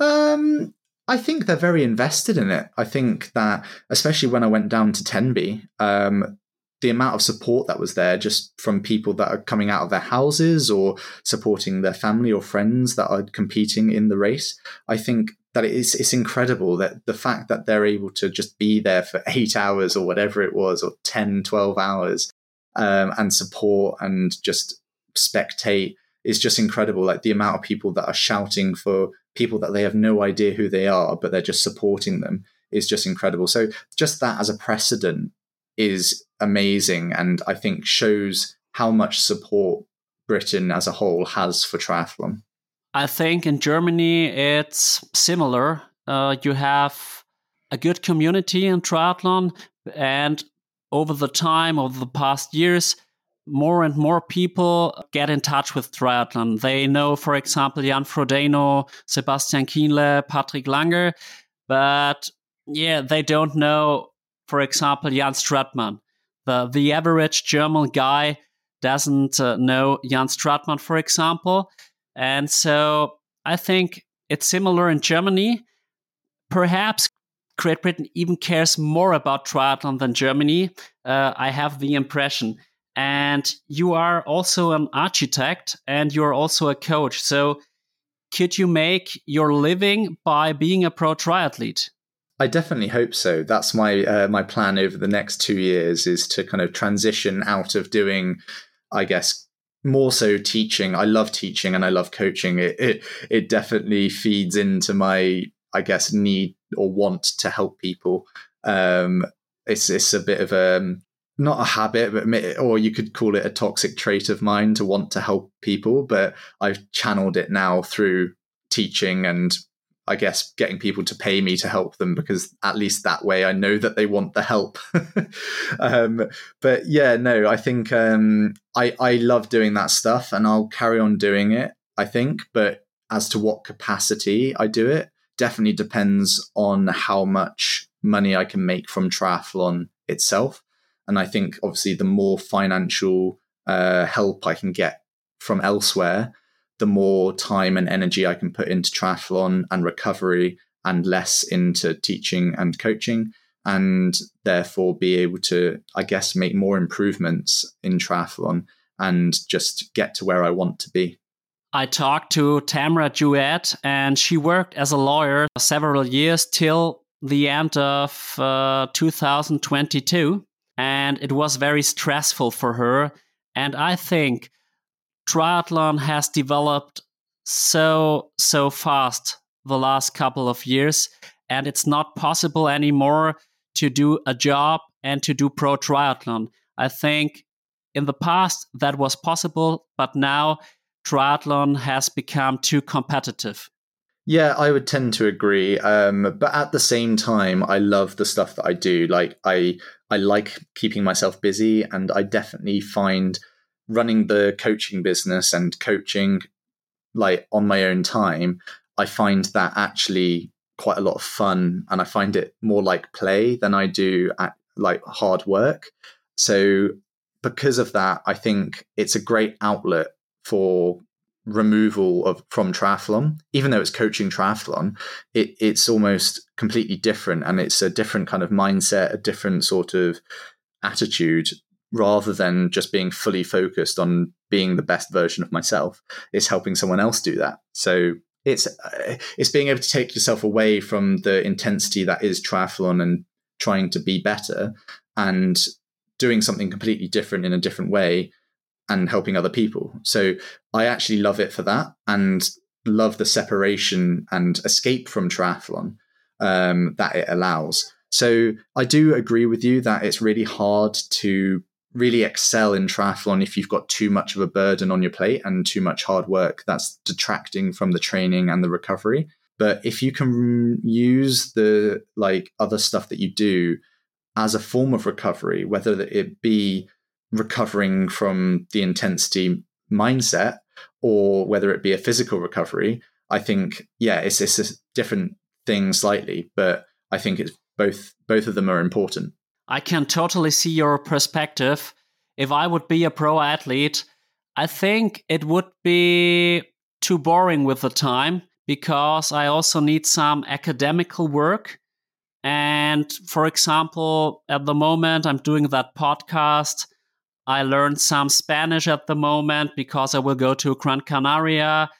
Um, I think they're very invested in it. I think that, especially when I went down to Tenby, um, the amount of support that was there just from people that are coming out of their houses or supporting their family or friends that are competing in the race. I think that it is it's incredible that the fact that they're able to just be there for [LAUGHS] eight hours or whatever it was or 10 12 hours um, and support and just spectate is just incredible. Like the amount of people that are shouting for people that they have no idea who they are but they're just supporting them is just incredible. So just that as a precedent is amazing and i think shows how much support britain as a whole has for triathlon I think in Germany it's similar. Uh, you have a good community in triathlon, and over the time, over the past years, more and more people get in touch with triathlon. They know, for example, Jan Frodeno, Sebastian Kienle, Patrick Lange, but yeah, they don't know, for example, Jan Stratmann. The, the average German guy doesn't uh, know Jan Stratmann, for example. And so I think it's similar in Germany. Perhaps Great Britain even cares more about triathlon than Germany. Uh, I have the impression. And you are also an architect and you're also a coach. So could you make your living by being a pro triathlete? I definitely hope so. That's my uh, my plan over the next two years is to kind of transition out of doing, I guess, more so teaching. I love teaching and I love coaching. It, it it definitely feeds into my I guess need or want to help people. Um, it's it's a bit of a not a habit, but or you could call it a toxic trait of mine to want to help people. But I've channeled it now through teaching and I guess getting people to pay me to help them because at least that way I know that they want the help. [LAUGHS] um, but yeah, no, I think um, I I love doing that stuff and I'll carry on doing it. I think, but as to what capacity I do it definitely depends on how much money I can make from triathlon itself. And I think obviously the more financial uh, help I can get from elsewhere, the more time and energy I can put into triathlon and recovery and less into teaching and coaching and therefore be able to i guess make more improvements in triathlon and just get to where i want to be. I talked to Tamara Jewett and she worked as a lawyer for several years till the end of uh, 2022 and it was very stressful for her. And i think triathlon has developed so so fast the last couple of years and it's not possible anymore to do a job and to do pro triathlon i think in the past that was possible but now triathlon has become too competitive. Yeah, I would tend to agree. Um, but at the same time, I love the stuff that I do. Like I, I like keeping myself busy, and I definitely find running the coaching business and coaching like on my own time. I find that actually quite a lot of fun, and I find it more like play than I do at like hard work. So because of that, I think it's a great outlet for removal of from triathlon even though it's coaching triathlon it, it's almost completely different and it's a different kind of mindset a different sort of attitude rather than just being fully focused on being the best version of myself it's helping someone else do that so it's uh, it's being able to take yourself away from the intensity that is triathlon and trying to be better and doing something completely different in a different way and helping other people. So I actually love it for that and love the separation and escape from triathlon um, that it allows. So I do agree with you that it's really hard to really excel in triathlon if you've got too much of a burden on your plate and too much hard work that's detracting from the training and the recovery. But if you can use the like other stuff that you do as a form of recovery, whether it be recovering from the intensity mindset or whether it be a physical recovery, I think, yeah, it's, it's a different thing slightly, but I think it's both both of them are important. I can totally see your perspective. If I would be a pro athlete, I think it would be too boring with the time because I also need some academical work. And for example, at the moment, I'm doing that podcast I learned some Spanish at the moment because I will go to Gran Canaria.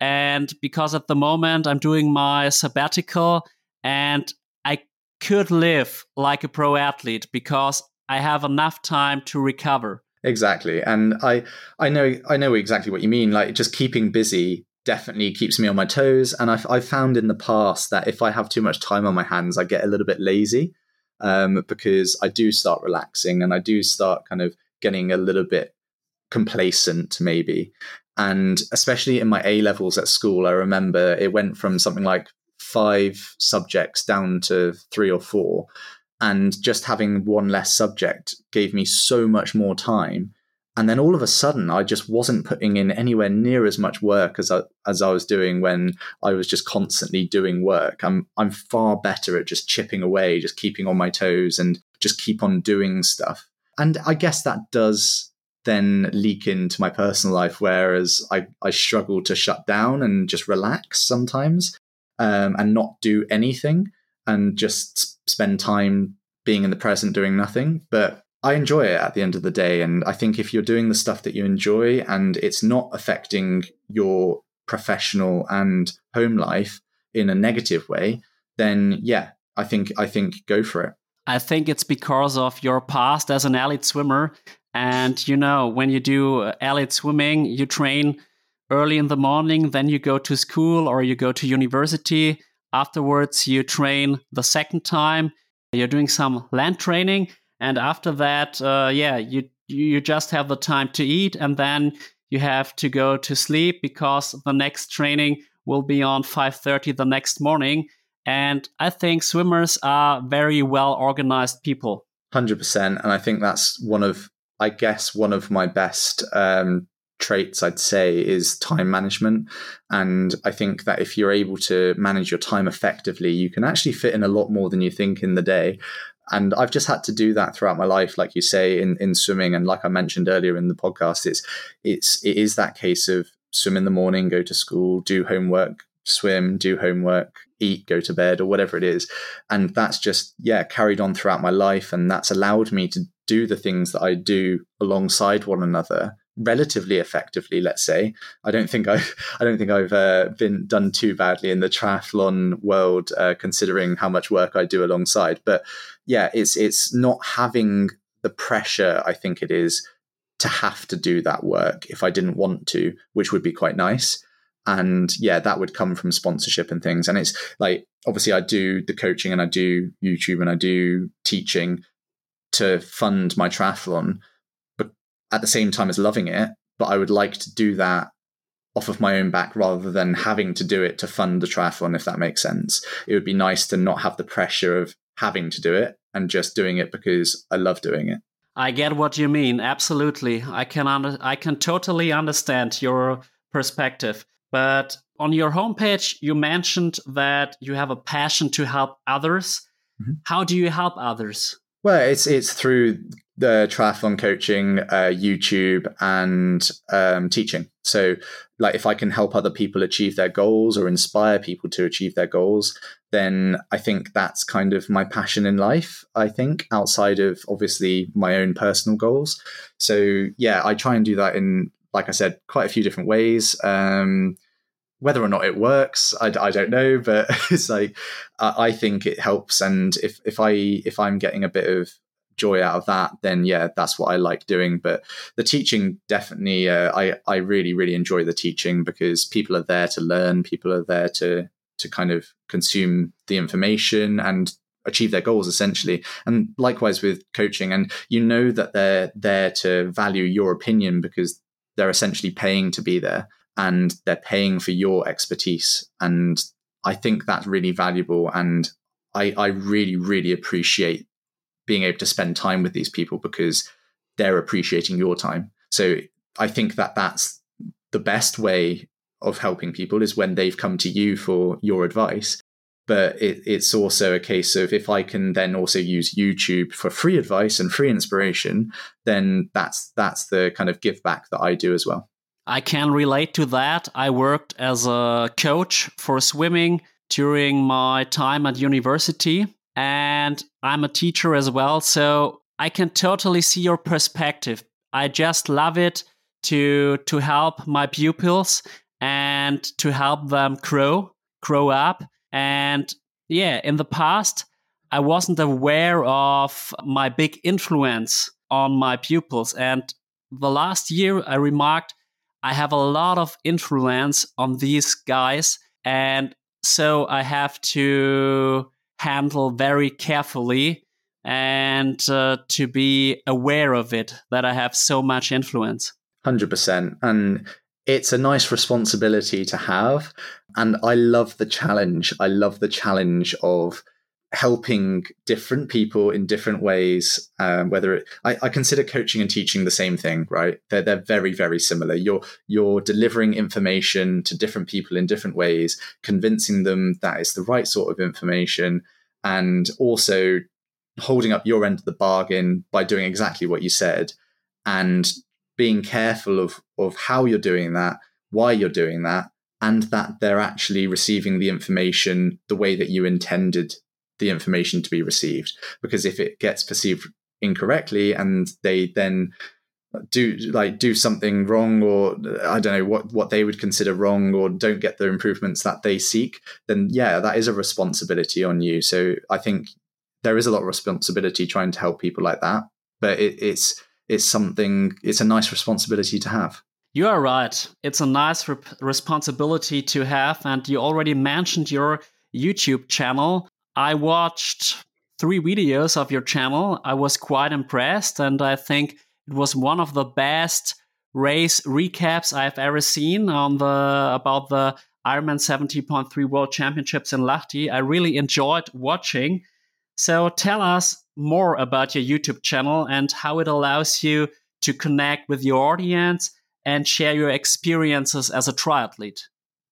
And because at the moment I'm doing my sabbatical and could live like a pro athlete because I have enough time to recover. Exactly. And I I know I know exactly what you mean. Like just keeping busy definitely keeps me on my toes. And I've, I've found in the past that if I have too much time on my hands, I get a little bit lazy um, because I do start relaxing and I do start kind of getting a little bit complacent, maybe. And especially in my A levels at school, I remember it went from something like five subjects down to three or four. And just having one less subject gave me so much more time. And then all of a sudden, I just wasn't putting in anywhere near as much work as I, as I was doing when I was just constantly doing work. I'm I'm far better at just chipping away, just keeping on my toes, and just keep on doing stuff and I guess that does then leak into my personal life, whereas I, I struggle to shut down and just relax sometimes um, and not do anything and just spend time being in the present doing nothing. But I enjoy it at the end of the day. And I think if you're doing the stuff that you enjoy and it's not affecting your professional and home life in a negative way, then yeah, I think I think go for it. I think it's because of your past as an elite swimmer. And you know, when you do elite swimming, you train early in the morning, then you go to school or you go to university. Afterwards, you train the second time. You're doing some land training, and after that, uh, yeah, you you just have the time to eat, and then you have to go to sleep because the next training will be on 5:30 the next morning and I think swimmers are very well organized people. 100%. And I think that's one of, I guess, one of my best um, traits, I'd say, is time management. And I think that if you're able to manage your time effectively, you can actually fit in a lot more than you think in the day. And I've just had to do that throughout my life, like you say, in, in swimming. And like I mentioned earlier in the podcast, it's it's it is that case of swim in the morning, go to school, do homework, swim, do homework, eat, go to bed, or whatever it is. And that's just, yeah, carried on throughout my life. And that's allowed me to do the things that I do alongside one another relatively effectively let's say. I don't think i've [LAUGHS] i don't think i've uh, been done too badly in the triathlon world uh, considering how much work i do alongside. But yeah it's it's not having the pressure i think it is to have to do that work if i didn't want to which would be quite nice. And yeah that would come from sponsorship and things. And it's like obviously i do the coaching and i do youtube and i do teaching to fund my triathlon at the same time as loving it but i would like to do that off of my own back rather than having to do it to fund the triathlon, if that makes sense. It would be nice to not have the pressure of having to do it and just doing it because I love doing it. I get what you mean. Absolutely. I can under- I can totally understand your perspective. But on your homepage you mentioned that you have a passion to help others. Mm-hmm. How do you help others? Well, it's it's through the triathlon coaching, uh, YouTube, and um, teaching. So, like, if I can help other people achieve their goals or inspire people to achieve their goals, then I think that's kind of my passion in life. I think outside of obviously my own personal goals. So, yeah, I try and do that in, like I said, quite a few different ways. Um, whether or not it works, I, I don't know, but [LAUGHS] it's like I, I think it helps. And if if I if I'm getting a bit of joy out of that, then yeah, that's what I like doing. But the teaching definitely, uh, I I really really enjoy the teaching because people are there to learn, people are there to to kind of consume the information and achieve their goals essentially and likewise with coaching and you know that they're there to value your opinion because they're essentially paying to be there and they're paying for your expertise. And I think that's really valuable. And I, I really, really appreciate being able to spend time with these people because they're appreciating your time. So I think that that's the best way of helping people is when they've come to you for your advice. But it, it's also a case of if I can then also use YouTube for free advice and free inspiration, then that's that's the kind of give back that I do as well. I can relate to that. I worked as a coach for swimming during my time at university, and I'm a teacher as well. So I can totally see your perspective. I just love it to to help my pupils and to help them grow, grow up. And yeah, in the past, I wasn't aware of my big influence on my pupils. And the last year, I remarked I have a lot of influence on these guys. And so I have to handle very carefully and uh, to be aware of it that I have so much influence. 100%. And it's a nice responsibility to have. And I love the challenge. I love the challenge of helping different people in different ways. Um, whether it, I, I, consider coaching and teaching the same thing, right? They're they're very very similar. You're you're delivering information to different people in different ways, convincing them that it's the right sort of information, and also holding up your end of the bargain by doing exactly what you said, and being careful of of how you're doing that, why you're doing that, and that they're actually receiving the information the way that you intended the information to be received. Because if it gets perceived incorrectly and they then do like do something wrong or i don't know what what they would consider wrong or don't get the improvements that they seek then yeah that is a responsibility on you. So i think there is a lot of responsibility trying to help people like that but it, it's it's something it's a nice responsibility to have. You are right. It's a nice re- responsibility to have and you already mentioned your youtube channel I watched three videos of your channel. I was quite impressed, and I think it was one of the best race recaps I've ever seen on the about the Ironman 70.3 World Championships in Lahti. I really enjoyed watching. So tell us more about your YouTube channel and how it allows you to connect with your audience and share your experiences as a triathlete.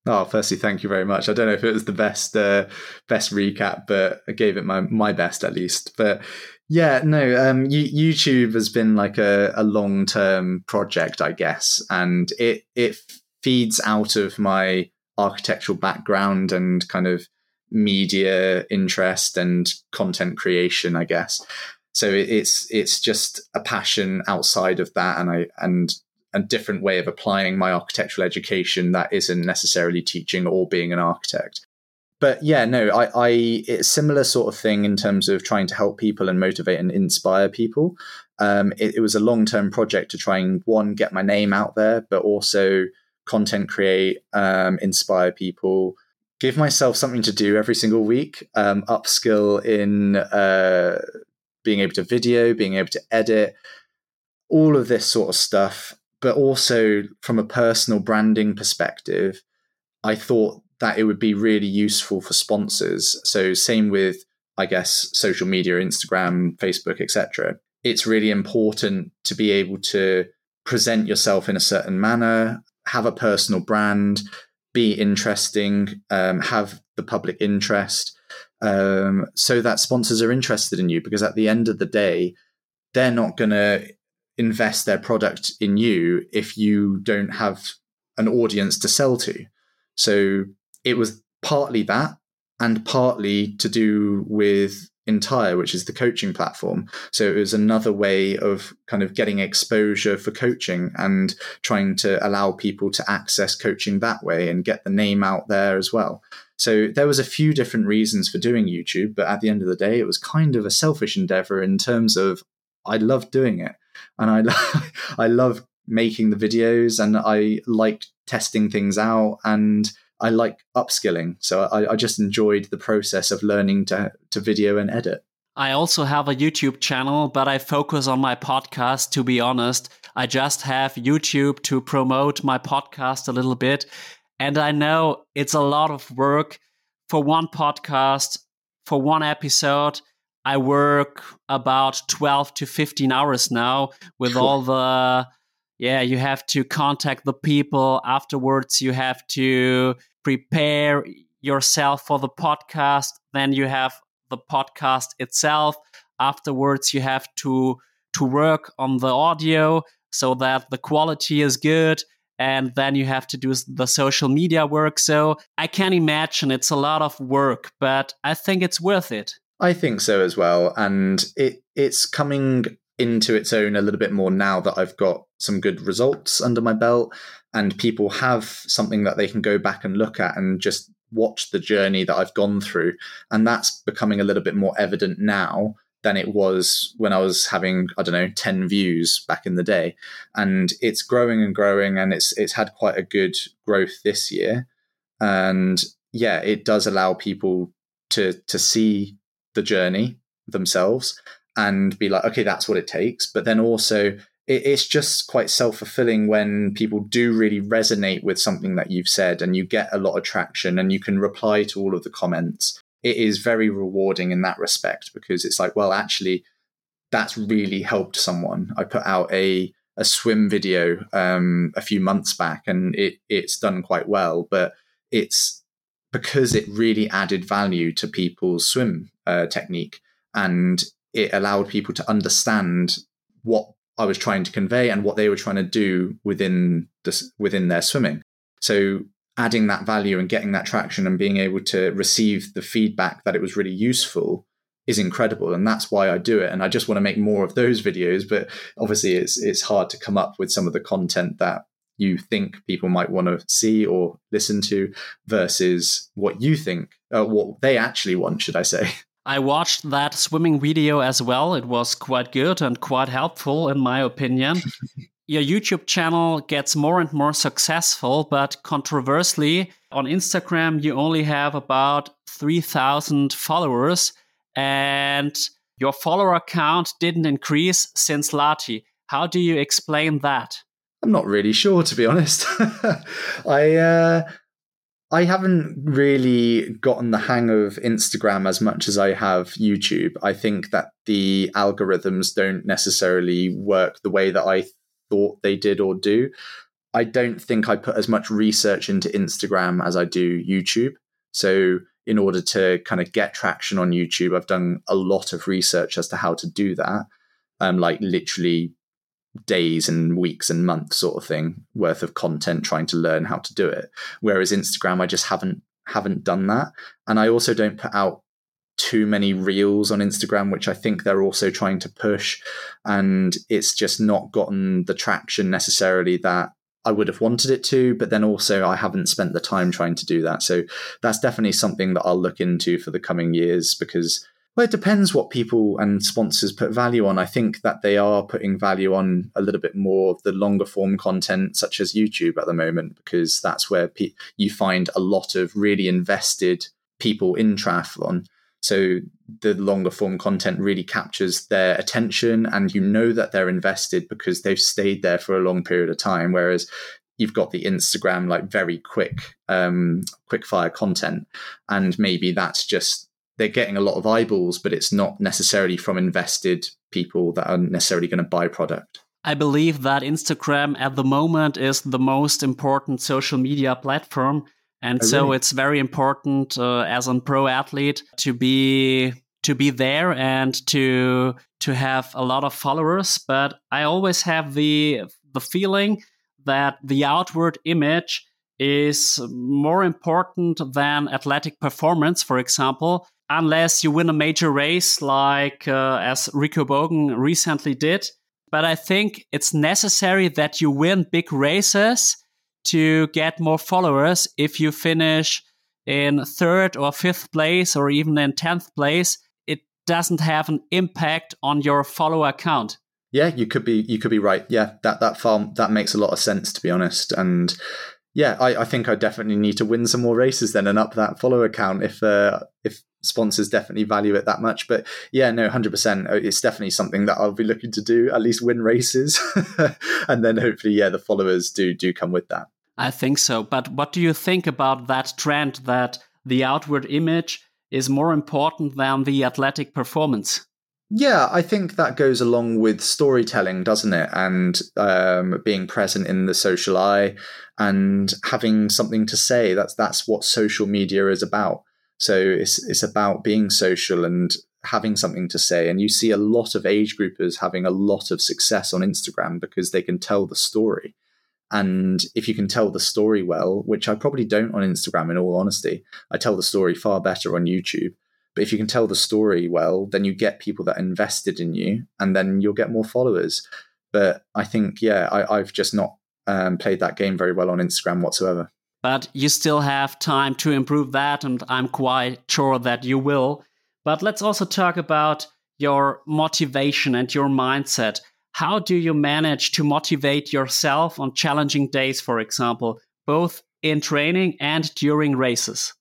Oh, firstly, thank you very much. I don't know if it was the best uh, best recap, but I gave it my my best at least. But yeah, no, um, YouTube has been like a, a long term project, I guess, and it it feeds out of my architectural background and kind of media interest and content creation, I guess. So it's it's just a passion outside of that, and I and a different way of applying my architectural education that isn't necessarily teaching or being an architect. But yeah, no, I, I it's similar sort of thing in terms of trying to help people and motivate and inspire people. Um, it, it was a long term project to try and one get my name out there, but also content create, um, inspire people, give myself something to do every single week, um, upskill in uh, being able to video, being able to edit, all of this sort of stuff but also from a personal branding perspective, I thought that it would be really useful for sponsors. So same with I guess social media, Instagram, Facebook, etc. It's really important to be able to present yourself in a certain manner, have a personal brand, be interesting, um, have the public interest, um, so that sponsors are interested in you. Because at the end of the day, they're not going to invest their product in you if you don't have an audience to sell to. So it was partly that and partly to do with Entire, which is the coaching platform. So it was another way of kind of getting exposure for coaching and trying to allow people to access coaching that way and get the name out there as well. So there was a few different reasons for doing YouTube, but at the end of the day, it was kind of a selfish endeavor in terms of I love doing it and I [LAUGHS] I love making the videos and I like testing things out and I like upskilling. So I, I just enjoyed the process of learning to, to video and edit. I also have a YouTube channel, but I focus on my podcast, to be honest. I just have YouTube to promote my podcast a little bit. And I know it's a lot of work for one podcast, for one episode. I work about 12 to 15 hours now with all the yeah, you have to contact the people afterwards. You have to prepare yourself for the podcast. Then you have the podcast itself. Afterwards, you have to to work on the audio so that the quality is good. And then you have to do the social media work. So I can imagine it's a lot of work, but I think it's worth it. I think so as well. And it it's coming into its own a little bit more now that I've got some good results under my belt and people have something that they can go back and look at and just watch the journey that I've gone through. And that's becoming a little bit more evident now than it was when I was having, I don't know, 10 views back in the day. And it's growing and growing and it's it's had quite a good growth this year. And yeah, it does allow people to to see the journey themselves and be like, okay, that's what it takes. But then also, it, it's just quite self fulfilling when people do really resonate with something that you've said and you get a lot of traction and you can reply to all of the comments. It is very rewarding in that respect because it's like, well, actually, that's really helped someone. I put out a a swim video um, a few months back, and it it's done quite well. But it's because it really added value to people's swim uh, technique, and it allowed people to understand what I was trying to convey and what they were trying to do within within their swimming. So adding that value and getting that traction and being able to receive the feedback that it was really useful is incredible and that's why I do it and I just want to make more of those [LAUGHS] videos but obviously it's it's hard to come up with some of the content that you think people might want to see or listen to versus what you think uh, what they actually want should I say [LAUGHS] I watched that swimming video as well. It was quite good and quite helpful, in my opinion. [LAUGHS] Your YouTube channel gets more and more successful, but controversially, on Instagram, you only have about 3,000 followers, and your follower count didn't increase since Lahti. How do you explain that? I'm not really sure, to be honest. [LAUGHS] I uh, I haven't really gotten the hang of Instagram as much as I have YouTube. I think that the algorithms don't necessarily work the way that I thought they did or do. I don't think I put as much research into Instagram as I do YouTube. So, in order to kind of get traction on YouTube, I've done a lot of research as to how to do that. Um, like literally days and weeks and months sort of thing worth of content trying to learn how to do it. Whereas instagram i just haven't haven't done that. And i also don't put out too many reels on instagram which i think they're also trying to push. And it's just not gotten the traction necessarily that I would have wanted it to, but then also I haven't spent the time trying to do that. So that's definitely something that I'll look into for the coming years because well, it depends what people and sponsors put value on. I think that they are putting value on a little bit more of the longer form content, such as YouTube at the moment, because that's where pe- you find a lot of really invested people in triathlon. So the longer form content really captures their attention and you know that they're invested because they've stayed there for a long period of time whereas you've got the instagram like very quick um quick fire content and maybe that's just they're getting a lot of eyeballs but it's not necessarily from invested people that are necessarily going to buy product. I believe that Instagram at the moment is the most important social media platform. And oh, so really? it's very important uh, as a pro athlete to be to be there and to to have a lot of followers. But i always have the the feeling that the outward image is more important than athletic performance. For example unless you win a major race like uh, as rico bogen recently did. But i think it's necessary that you win big races to get more followers. If you finish in third or fifth place or even in 10th place it doesn't have an impact on your follower count. Yeah you could be you could be right. Yeah that that farm that makes a lot of sense to be honest. And yeah I, I think i definitely need to win some more races then and up that follower count if uh, if sponsors definitely value it that much. But yeah, no, hundred percent. Uh, it's definitely something that I'll be looking to do. At least win races, [LAUGHS] and then hopefully, yeah, the followers do do come with that. I think so. But what do you think about that trend that the outward image is more important than the athletic performance? Yeah, I think that goes along with storytelling, doesn't it? And um, being present in the social eye and having something to say. That's that's what social media is about. So it's it's about being social and having something to say. And you see a lot of age groupers having a lot of success on Instagram because they can tell the story. And if you can tell the story well, which I probably don't on Instagram in all honesty, I tell the story far better on YouTube. But if you can tell the story well, then you get people that are invested in you and then you'll get more followers. But I think, yeah, I, have just not um, played that game very well on Instagram whatsoever but you still have time to improve that, and I'm quite sure that you will. But let's also talk about your motivation and your mindset. How do you manage to motivate yourself on challenging days, for example, both in training and during races?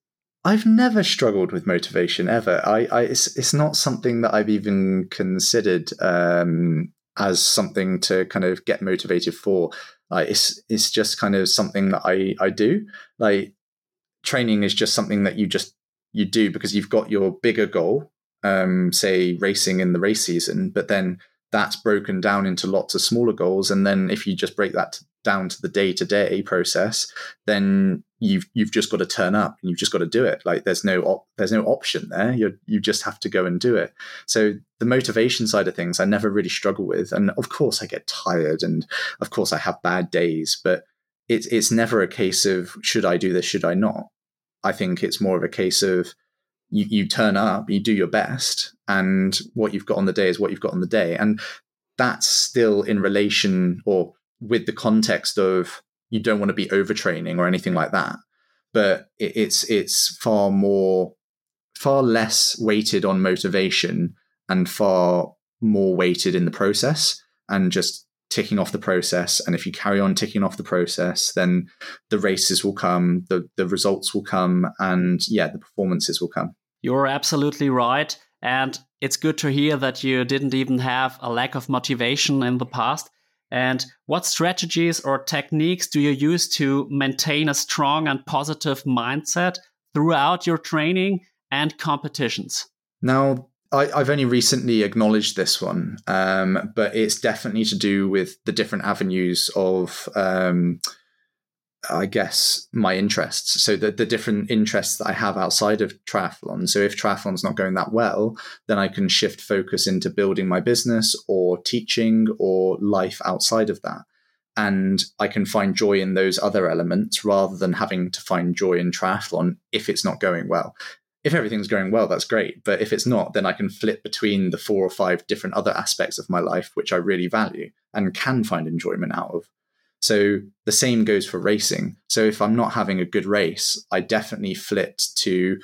I've never struggled with motivation ever. I, I it's, it's not something that I've even considered um, as something to kind of get motivated for. Like it's it's just kind of something that I I do. Like training is just something that you just you do because you've got your bigger goal, um, say racing in the race season, but then that's broken down into lots of smaller goals. And then if you just break that down to the day to day process, then you've you've just got to turn up and you've just got to do it. Like there's no op- there's no option there. You you just have to go and do it. So the motivation side of things, I never really struggle with. And of course, I get tired, and of course, I have bad days. But it's it's never a case of should I do this, should I not. I think it's more of a case of you, you turn up, you do your best, and what you've got on the day is what you've got on the day. And that's still in relation or with the context of you don't want to be overtraining or anything like that. But it, it's it's far more far less weighted on motivation and far more weighted in the process and just ticking off the process. And if you carry on ticking off the process, then the races will come, the, the results will come, and yeah, the performances will come. You're absolutely right. And it's good to hear that you didn't even have a lack of motivation in the past. And what strategies or techniques do you use to maintain a strong and positive mindset throughout your training and competitions? Now, I, have only recently acknowledged this one, um, but it's definitely to do with the different avenues of um, I guess, my interests. So the, the different interests that I have outside of triathlon. So if triathlon's not going that well, then I can shift focus into building my business or teaching or life outside of that. And I can find joy in those other elements rather than having to find joy in triathlon if it's not going well. If everything's going well, that's great. But if it's not, then I can flip between the four or five different other aspects of my life, which I really value and can find enjoyment out of. So the same goes for racing. So if I'm not having a good race, I definitely flit to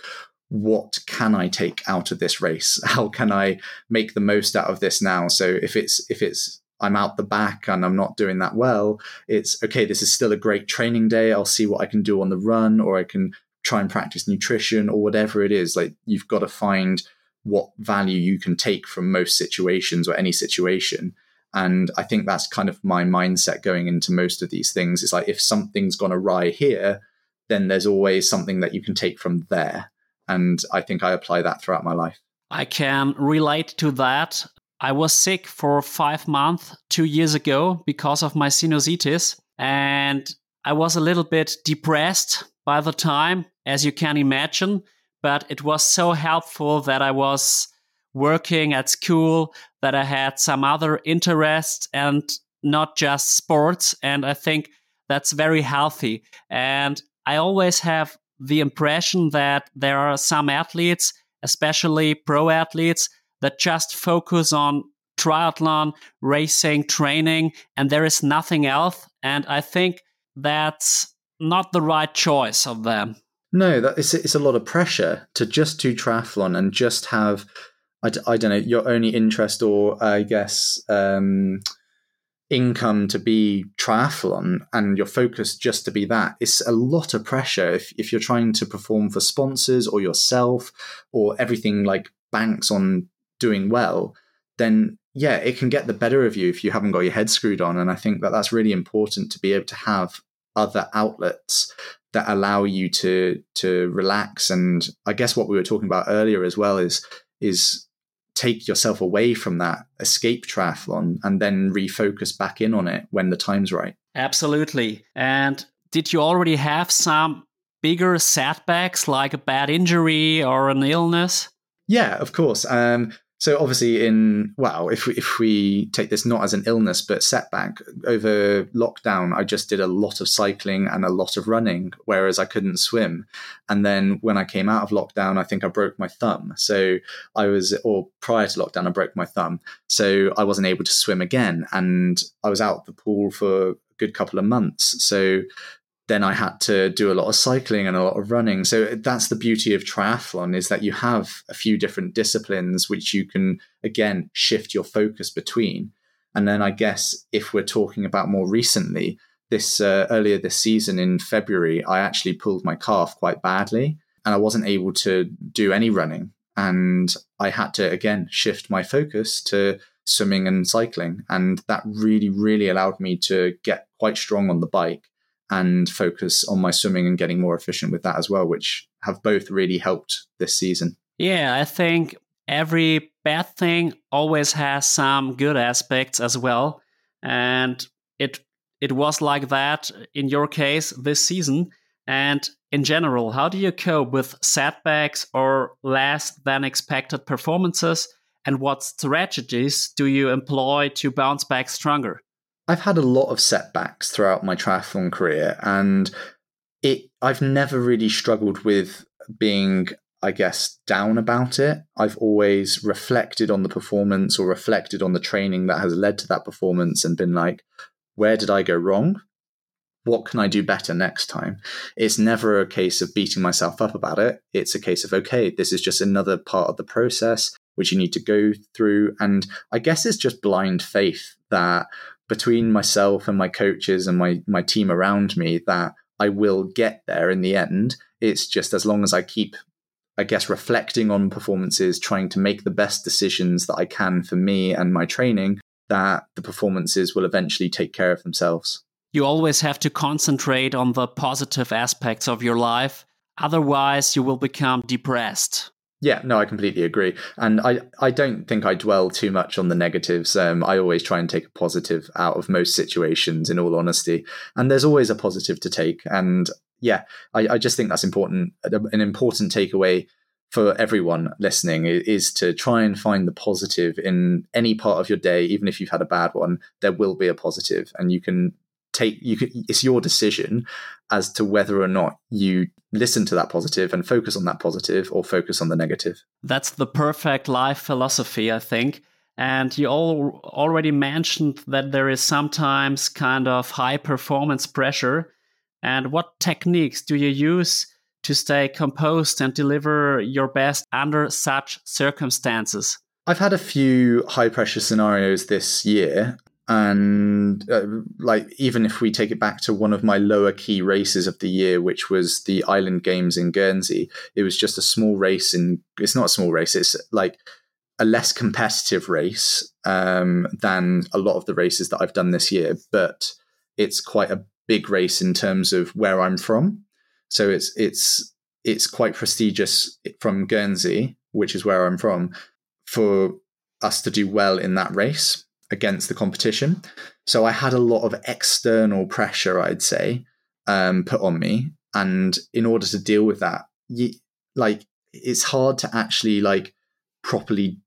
what can I take out of this race? [LAUGHS] How can I make the most out of this now? So if it's if it's I'm out the back and I'm not doing that well, it's okay, this is still a great training day. I'll see what I can do on the run or I can try and practice nutrition or whatever it is. Like you've got to find what value you can take from most situations or any situation. And I think that's kind of my mindset going into most of these things. It's like if something's gone awry here, then there's always something that you can take from there. And I think I apply that throughout my life. I can relate to that. I was sick for five months two years ago because of my sinusitis. And I was a little bit depressed by the time, as you can imagine. But it was so helpful that I was working at school, that I had some other interests and not just sports. And I think that's very healthy. And I always have the impression that there are some athletes, especially pro athletes, that just focus on triathlon, racing, training, and there is nothing else. And I think that's not the right choice of them. No, that it's, it's a lot of pressure to just do triathlon and just have, I, I don't know, your only interest or I guess um, income to be triathlon and your focus just to be that. It's a lot of pressure if, if you're trying to perform for sponsors or yourself or everything like banks on doing well, then yeah, it can get the better of you if you haven't got your head screwed on. And I think that that's really important to be able to have other outlets that allow you to to relax. And I guess what we were talking about earlier as well is is take yourself away from that escape triathlon and then refocus back in on it when the time's right. Absolutely. And did you already have some bigger setbacks like a bad injury or an illness? Yeah, of course. Um, so obviously, in well, if we, if we take this not as an illness but setback over lockdown, I just did a lot of cycling and a lot of running, whereas I couldn't swim. And then when I came out of lockdown, I think I broke my thumb. So I was, or prior to lockdown, I broke my thumb. So I wasn't able to swim again, and I was out the pool for a good couple of months. So then I had to do a lot of cycling and a lot of running. So that's the beauty of triathlon is that you have a few different disciplines which you can again shift your focus between. And then I guess if we're talking about more recently, this uh, earlier this season in February, I actually pulled my calf quite badly and I wasn't able to do any running. And I had to again shift my focus to swimming and cycling. And that really, really allowed me to get quite strong on the bike and focus on my swimming and getting more efficient with that as well, which have both really helped this season. Yeah, I think every bad thing always has some good aspects as well. And it it was like that in your case this season. And in general, how do you cope with setbacks or less than expected performances? And what strategies do you employ to bounce back stronger? I've had a lot of setbacks throughout my triathlon career, and it I've never really struggled with being, I guess, down about it. I've always reflected on the performance or reflected on the training that has led to that performance and been like, where did I go wrong? What can I do better next time? It's never a case of beating myself up about it. It's a case of, okay, this is just another part of the process which you need to go through. And I guess it's just blind faith that between myself and my coaches and my my team around me that I will get there in the end. It's just as long as I keep I guess reflecting on performances, trying to make the best decisions that I can for me and my training, that the performances will eventually take care of themselves. You always have to concentrate on the positive aspects of your life. Otherwise, you will become depressed. Yeah, no, I completely agree, and I I don't think I dwell too much on the negatives. Um, I always try and take a positive out of most situations, in all honesty, and there's always a positive to take. And yeah, I, I just think that's important. An important takeaway for everyone listening is to try and find the positive in any part of your day, even if you've had a bad one. There will be a positive, and you can take you can it's your decision as to whether or not you listen to that positive and focus on that positive or focus on the negative. That's the perfect life philosophy i think. And you all already mentioned that there is sometimes kind of high performance pressure. And what techniques do you use to stay composed and deliver your best under such circumstances? I've had a few high pressure scenarios this year and uh, like even if we take it back to one of my lower key races of the year which was the island games in guernsey it was just a small race and it's not a small race it's like a less competitive race um, than a lot of the races that i've done this year. But it's quite a big race in terms of where i'm from. So it's it's it's quite prestigious from guernsey which is where i'm from for us to do well in that race against the competition. So I had a lot of external pressure, I'd say, um, put on me. And in order to deal with that, you, like it's hard to actually like properly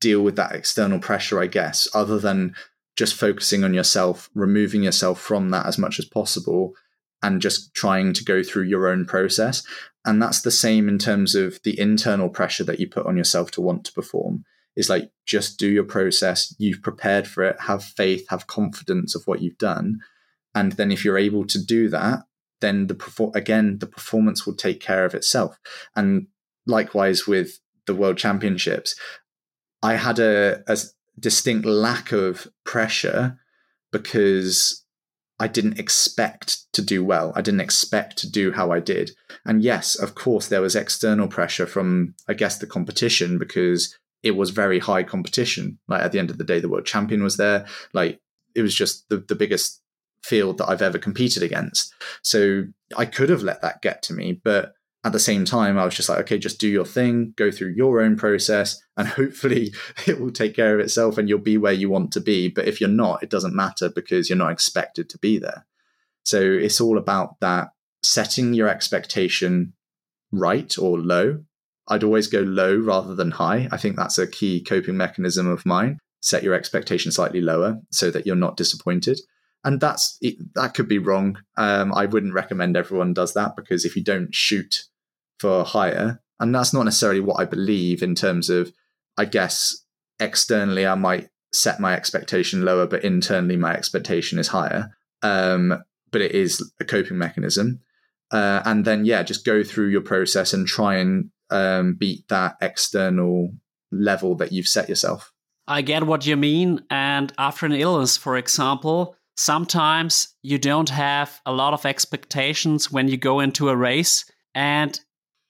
deal with that external pressure, I guess, other than just focusing on yourself, removing yourself from that as much as possible, and just trying to go through your own process. And that's the same in terms of the internal pressure that you put on yourself to want to perform is like just do your process. You've prepared for it. Have faith. Have confidence of what you've done. And then if you're able to do that then the again the performance will take care of itself. And likewise with the world championships i had a, a distinct lack of pressure because I didn't expect to do well. I didn't expect to do how I did. And yes, of course, there was external pressure from, I guess, the competition because it was very high competition. Like at the end of the day, the world champion was there. Like it was just the, the biggest field that I've ever competed against. So I could have let that get to me, but at the same time, I was just like, okay, just do your thing, go through your own process, and [LAUGHS] hopefully it will take care of itself and you'll be where you want to be. But if you're not, it doesn't matter because you're not expected to be there. So it's all about that setting your expectation right or low I'd always go low rather than high. I think that's a key coping mechanism of mine. Set your expectation slightly lower so that you're not disappointed. And that's that could be wrong. Um, I wouldn't recommend everyone does that because if you don't shoot for higher, and that's not necessarily what I believe in terms of, I guess externally I might set my expectation lower, but internally my expectation is higher. Um, but it is a coping mechanism. Uh, and then yeah, just go through your process and try and um, beat that external level that you've set yourself. I get what you mean. And after an illness, for example, sometimes you don't have a lot of expectations when you go into a race. And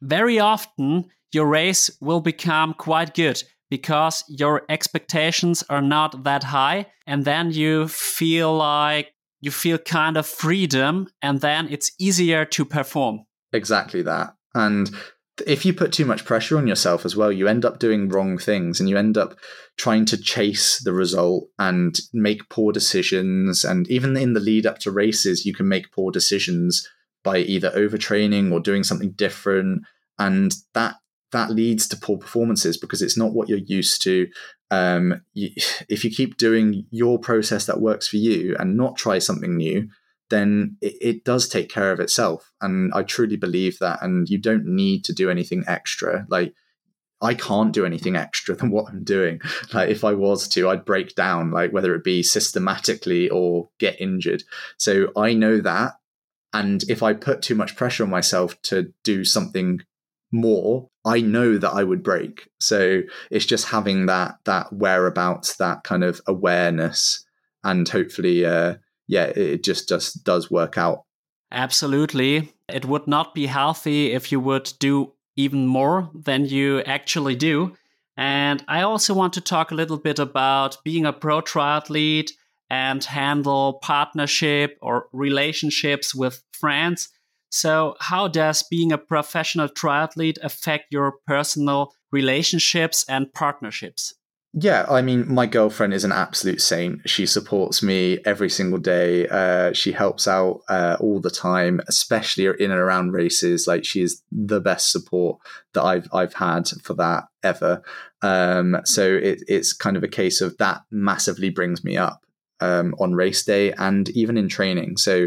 very often, your race will become quite good because your expectations are not that high. And then you feel like you feel kind of freedom, and then it's easier to perform. Exactly that. And if you put too much pressure on yourself as well, you end up doing wrong things and you end up trying to chase the result and make poor decisions. And even in the lead up to races, you can make poor decisions by either overtraining or doing something different. And that that leads to poor performances because it's not what you're used to. Um, you, [SIGHS] if you keep doing your process that works for you and not try something new, then it, it, does take care of itself. And I truly believe that. And you don't need to do anything extra. Like, I can't do anything extra than [LAUGHS] what I'm doing. Like, if I was to, I'd break down, like, whether it be systematically or get injured. So I know that. And if I put too much pressure on myself to do something more, I know that I would break. So it's just having that that whereabouts, that kind of awareness, and hopefully uh, yeah, it just just does work out. Absolutely. It would not be healthy if you would do even more than you actually do. And I also want to talk a little bit about being a pro triathlete and handle partnership or relationships with friends. So, how does being a professional triathlete affect your personal relationships and partnerships? Yeah, I mean, my girlfriend is an absolute saint. She supports me every single day. Uh, she helps out uh, all the time, especially in and around races. Like she is the best support that I've I've had for that ever. Um, so it, it's kind of a case of that massively brings me up um, on race day and even in training. So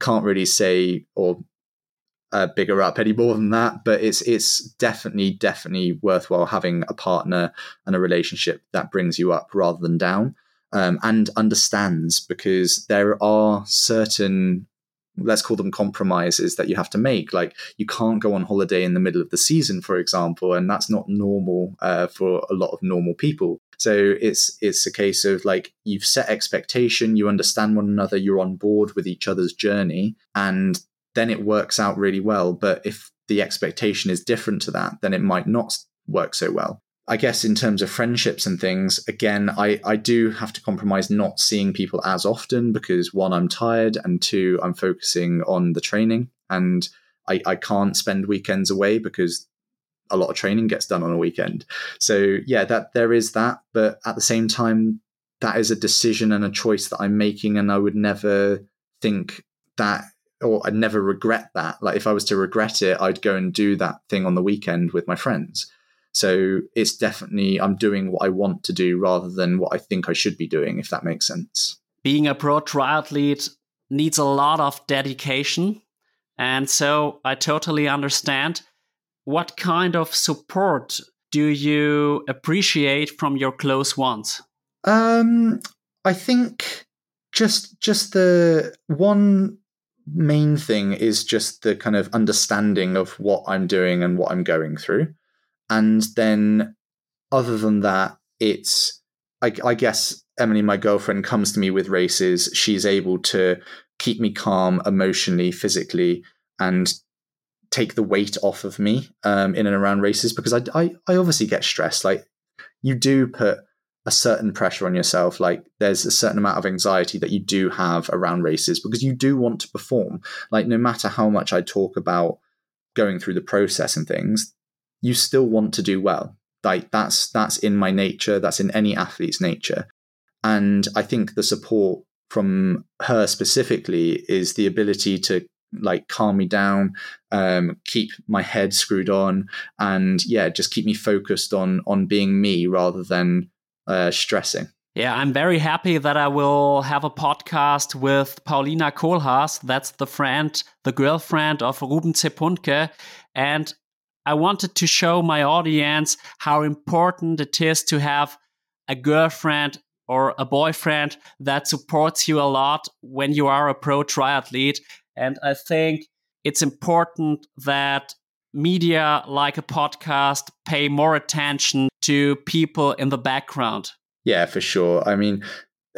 can't really say or uh, bigger up any more than that. But it's it's definitely definitely worthwhile having a partner and a relationship that brings you up rather than down, um, and understands because there are certain let's call them compromises that you have to make. Like you can't go on holiday in the middle of the season, for example, and that's not normal uh, for a lot of normal people. So it's it's a case of like you've set expectation, you understand one another, you're on board with each other's journey, and then it works out really well. But if the expectation is different to that, then it might not work so well. I guess in terms of friendships and things, again, I, I do have to compromise not seeing people as often because one, I'm tired, and two, I'm focusing on the training. And I, I can't spend weekends away because a lot of training gets done on a weekend. So yeah, that there is that, but at the same time, that is a decision and a choice that I'm making, and I would never think that or I'd never regret that. Like if I was to regret it, I'd go and do that thing on the weekend with my friends. So it's definitely I'm doing what I want to do rather than what I think I should be doing, if that makes sense. Being a pro triathlete needs a lot of dedication. And so I totally understand. What kind of support do you appreciate from your close ones? Um, I think just just the one main thing is just the kind of understanding of what I'm doing and what I'm going through. And then, other than that, it's, I, I guess, Emily, my girlfriend, comes to me with races. She's able to keep me calm emotionally, physically, and take the weight off of me um, in and around races because I, I, I obviously get stressed. Like, you do put a certain pressure on yourself. Like there's a certain amount of anxiety that you do have around races because you do want to perform. Like no matter how much I talk about going through the process and things, you still want to do well. Like that's that's in my nature. That's in any athlete's nature. And I think the support from her specifically is the ability to like calm me down, um, keep my head screwed on, and yeah, just keep me focused on on being me rather than uh, stressing. Yeah, I'm very happy that I will have a podcast with Paulina Kohlhaas. That's the friend, the girlfriend of Ruben Zepuntke. And I wanted to show my audience how important it is to have a girlfriend or a boyfriend that supports you a lot when you are a pro triathlete. And I think it's important that media like a podcast pay more attention to people in the background. Yeah, for sure. I mean,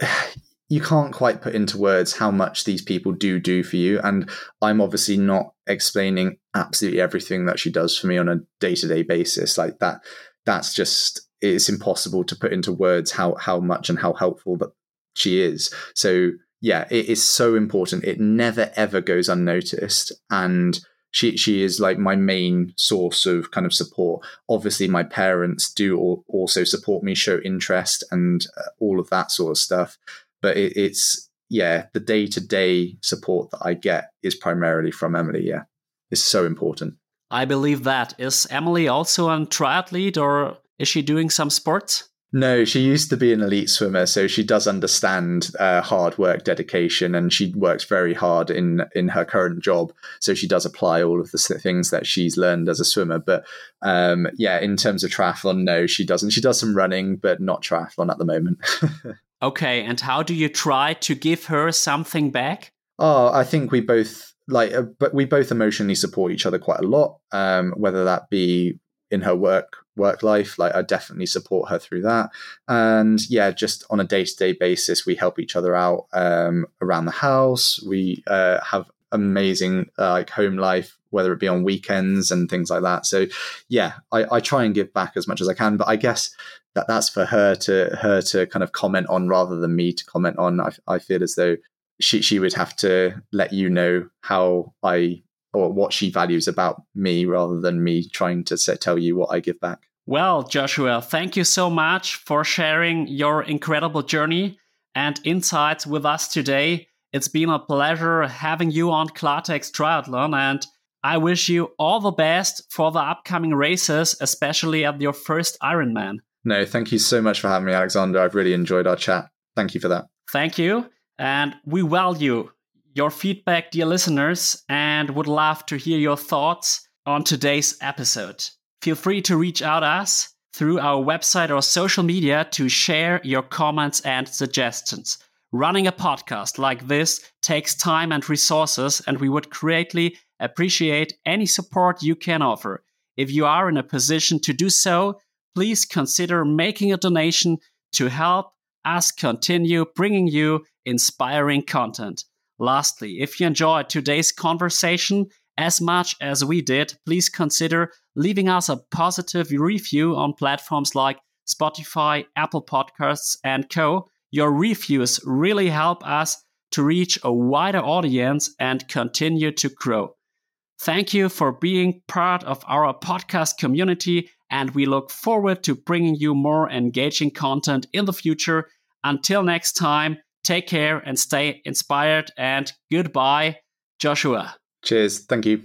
[SIGHS] you can't quite put into words how much these people do do for you. And I'm obviously not explaining absolutely everything that she does for me on a day to day basis. Like that, that's just, it's impossible to put into words how, how much and how helpful that she is. So, yeah, it is so important. It never ever goes unnoticed. And she she is like my main source of kind of support. Obviously, my parents do also support me, show interest, and uh, all of that sort of stuff. But it, it's yeah, the day to day support that I get is primarily from Emily. Yeah, it's so important. I believe that. Is Emily also a triathlete, or is she doing some sports? No, she used to be an elite swimmer, so she does understand uh, hard work, dedication, and she works very hard in in her current job. So she does apply all of the things that she's learned as a swimmer. But um, yeah, in terms of triathlon, no, she doesn't. She does some running, but not triathlon at the moment. [LAUGHS] okay, and how do you try to give her something back? Oh, I think we both like, uh, but we both emotionally support each other quite a lot. Um, whether that be in her work work life. Like I definitely support her through that. And yeah, just on a day to day basis, we help each other out um, around the house. We uh, have amazing uh, like home life, whether it be on weekends and things like that. So yeah, I, I try and give back as much as I can. But I guess that that's for her to her to kind of comment on rather than me to comment on. I, I feel as though she she would have to let you know how I or what she values about me rather than me trying to say, tell you what I give back. Well, Joshua, thank you so much for sharing your incredible journey and insights with us today. It's been a pleasure having you on Klartext Triathlon, and I wish you all the best for the upcoming races, especially at your first Ironman. No, thank you so much for having me, Alexander. I've really enjoyed our chat. Thank you for that. Thank you. And we value your feedback, dear listeners, and would love to hear your thoughts on today's episode. Feel free to reach out to us through our website or social media to share your comments and suggestions. Running a podcast like this takes time and resources, and we would greatly appreciate any support you can offer. If you are in a position to do so, please consider making a donation to help us continue bringing you inspiring content. Lastly, if you enjoyed today's conversation as much as we did, please consider leaving us a positive review on platforms like Spotify, Apple Podcasts, and Co. Your reviews really help us to reach a wider audience and continue to grow. Thank you for being part of our podcast community, and we look forward to bringing you more engaging content in the future. Until next time, take care and stay inspired, and goodbye, Joshua. Cheers. Thank you.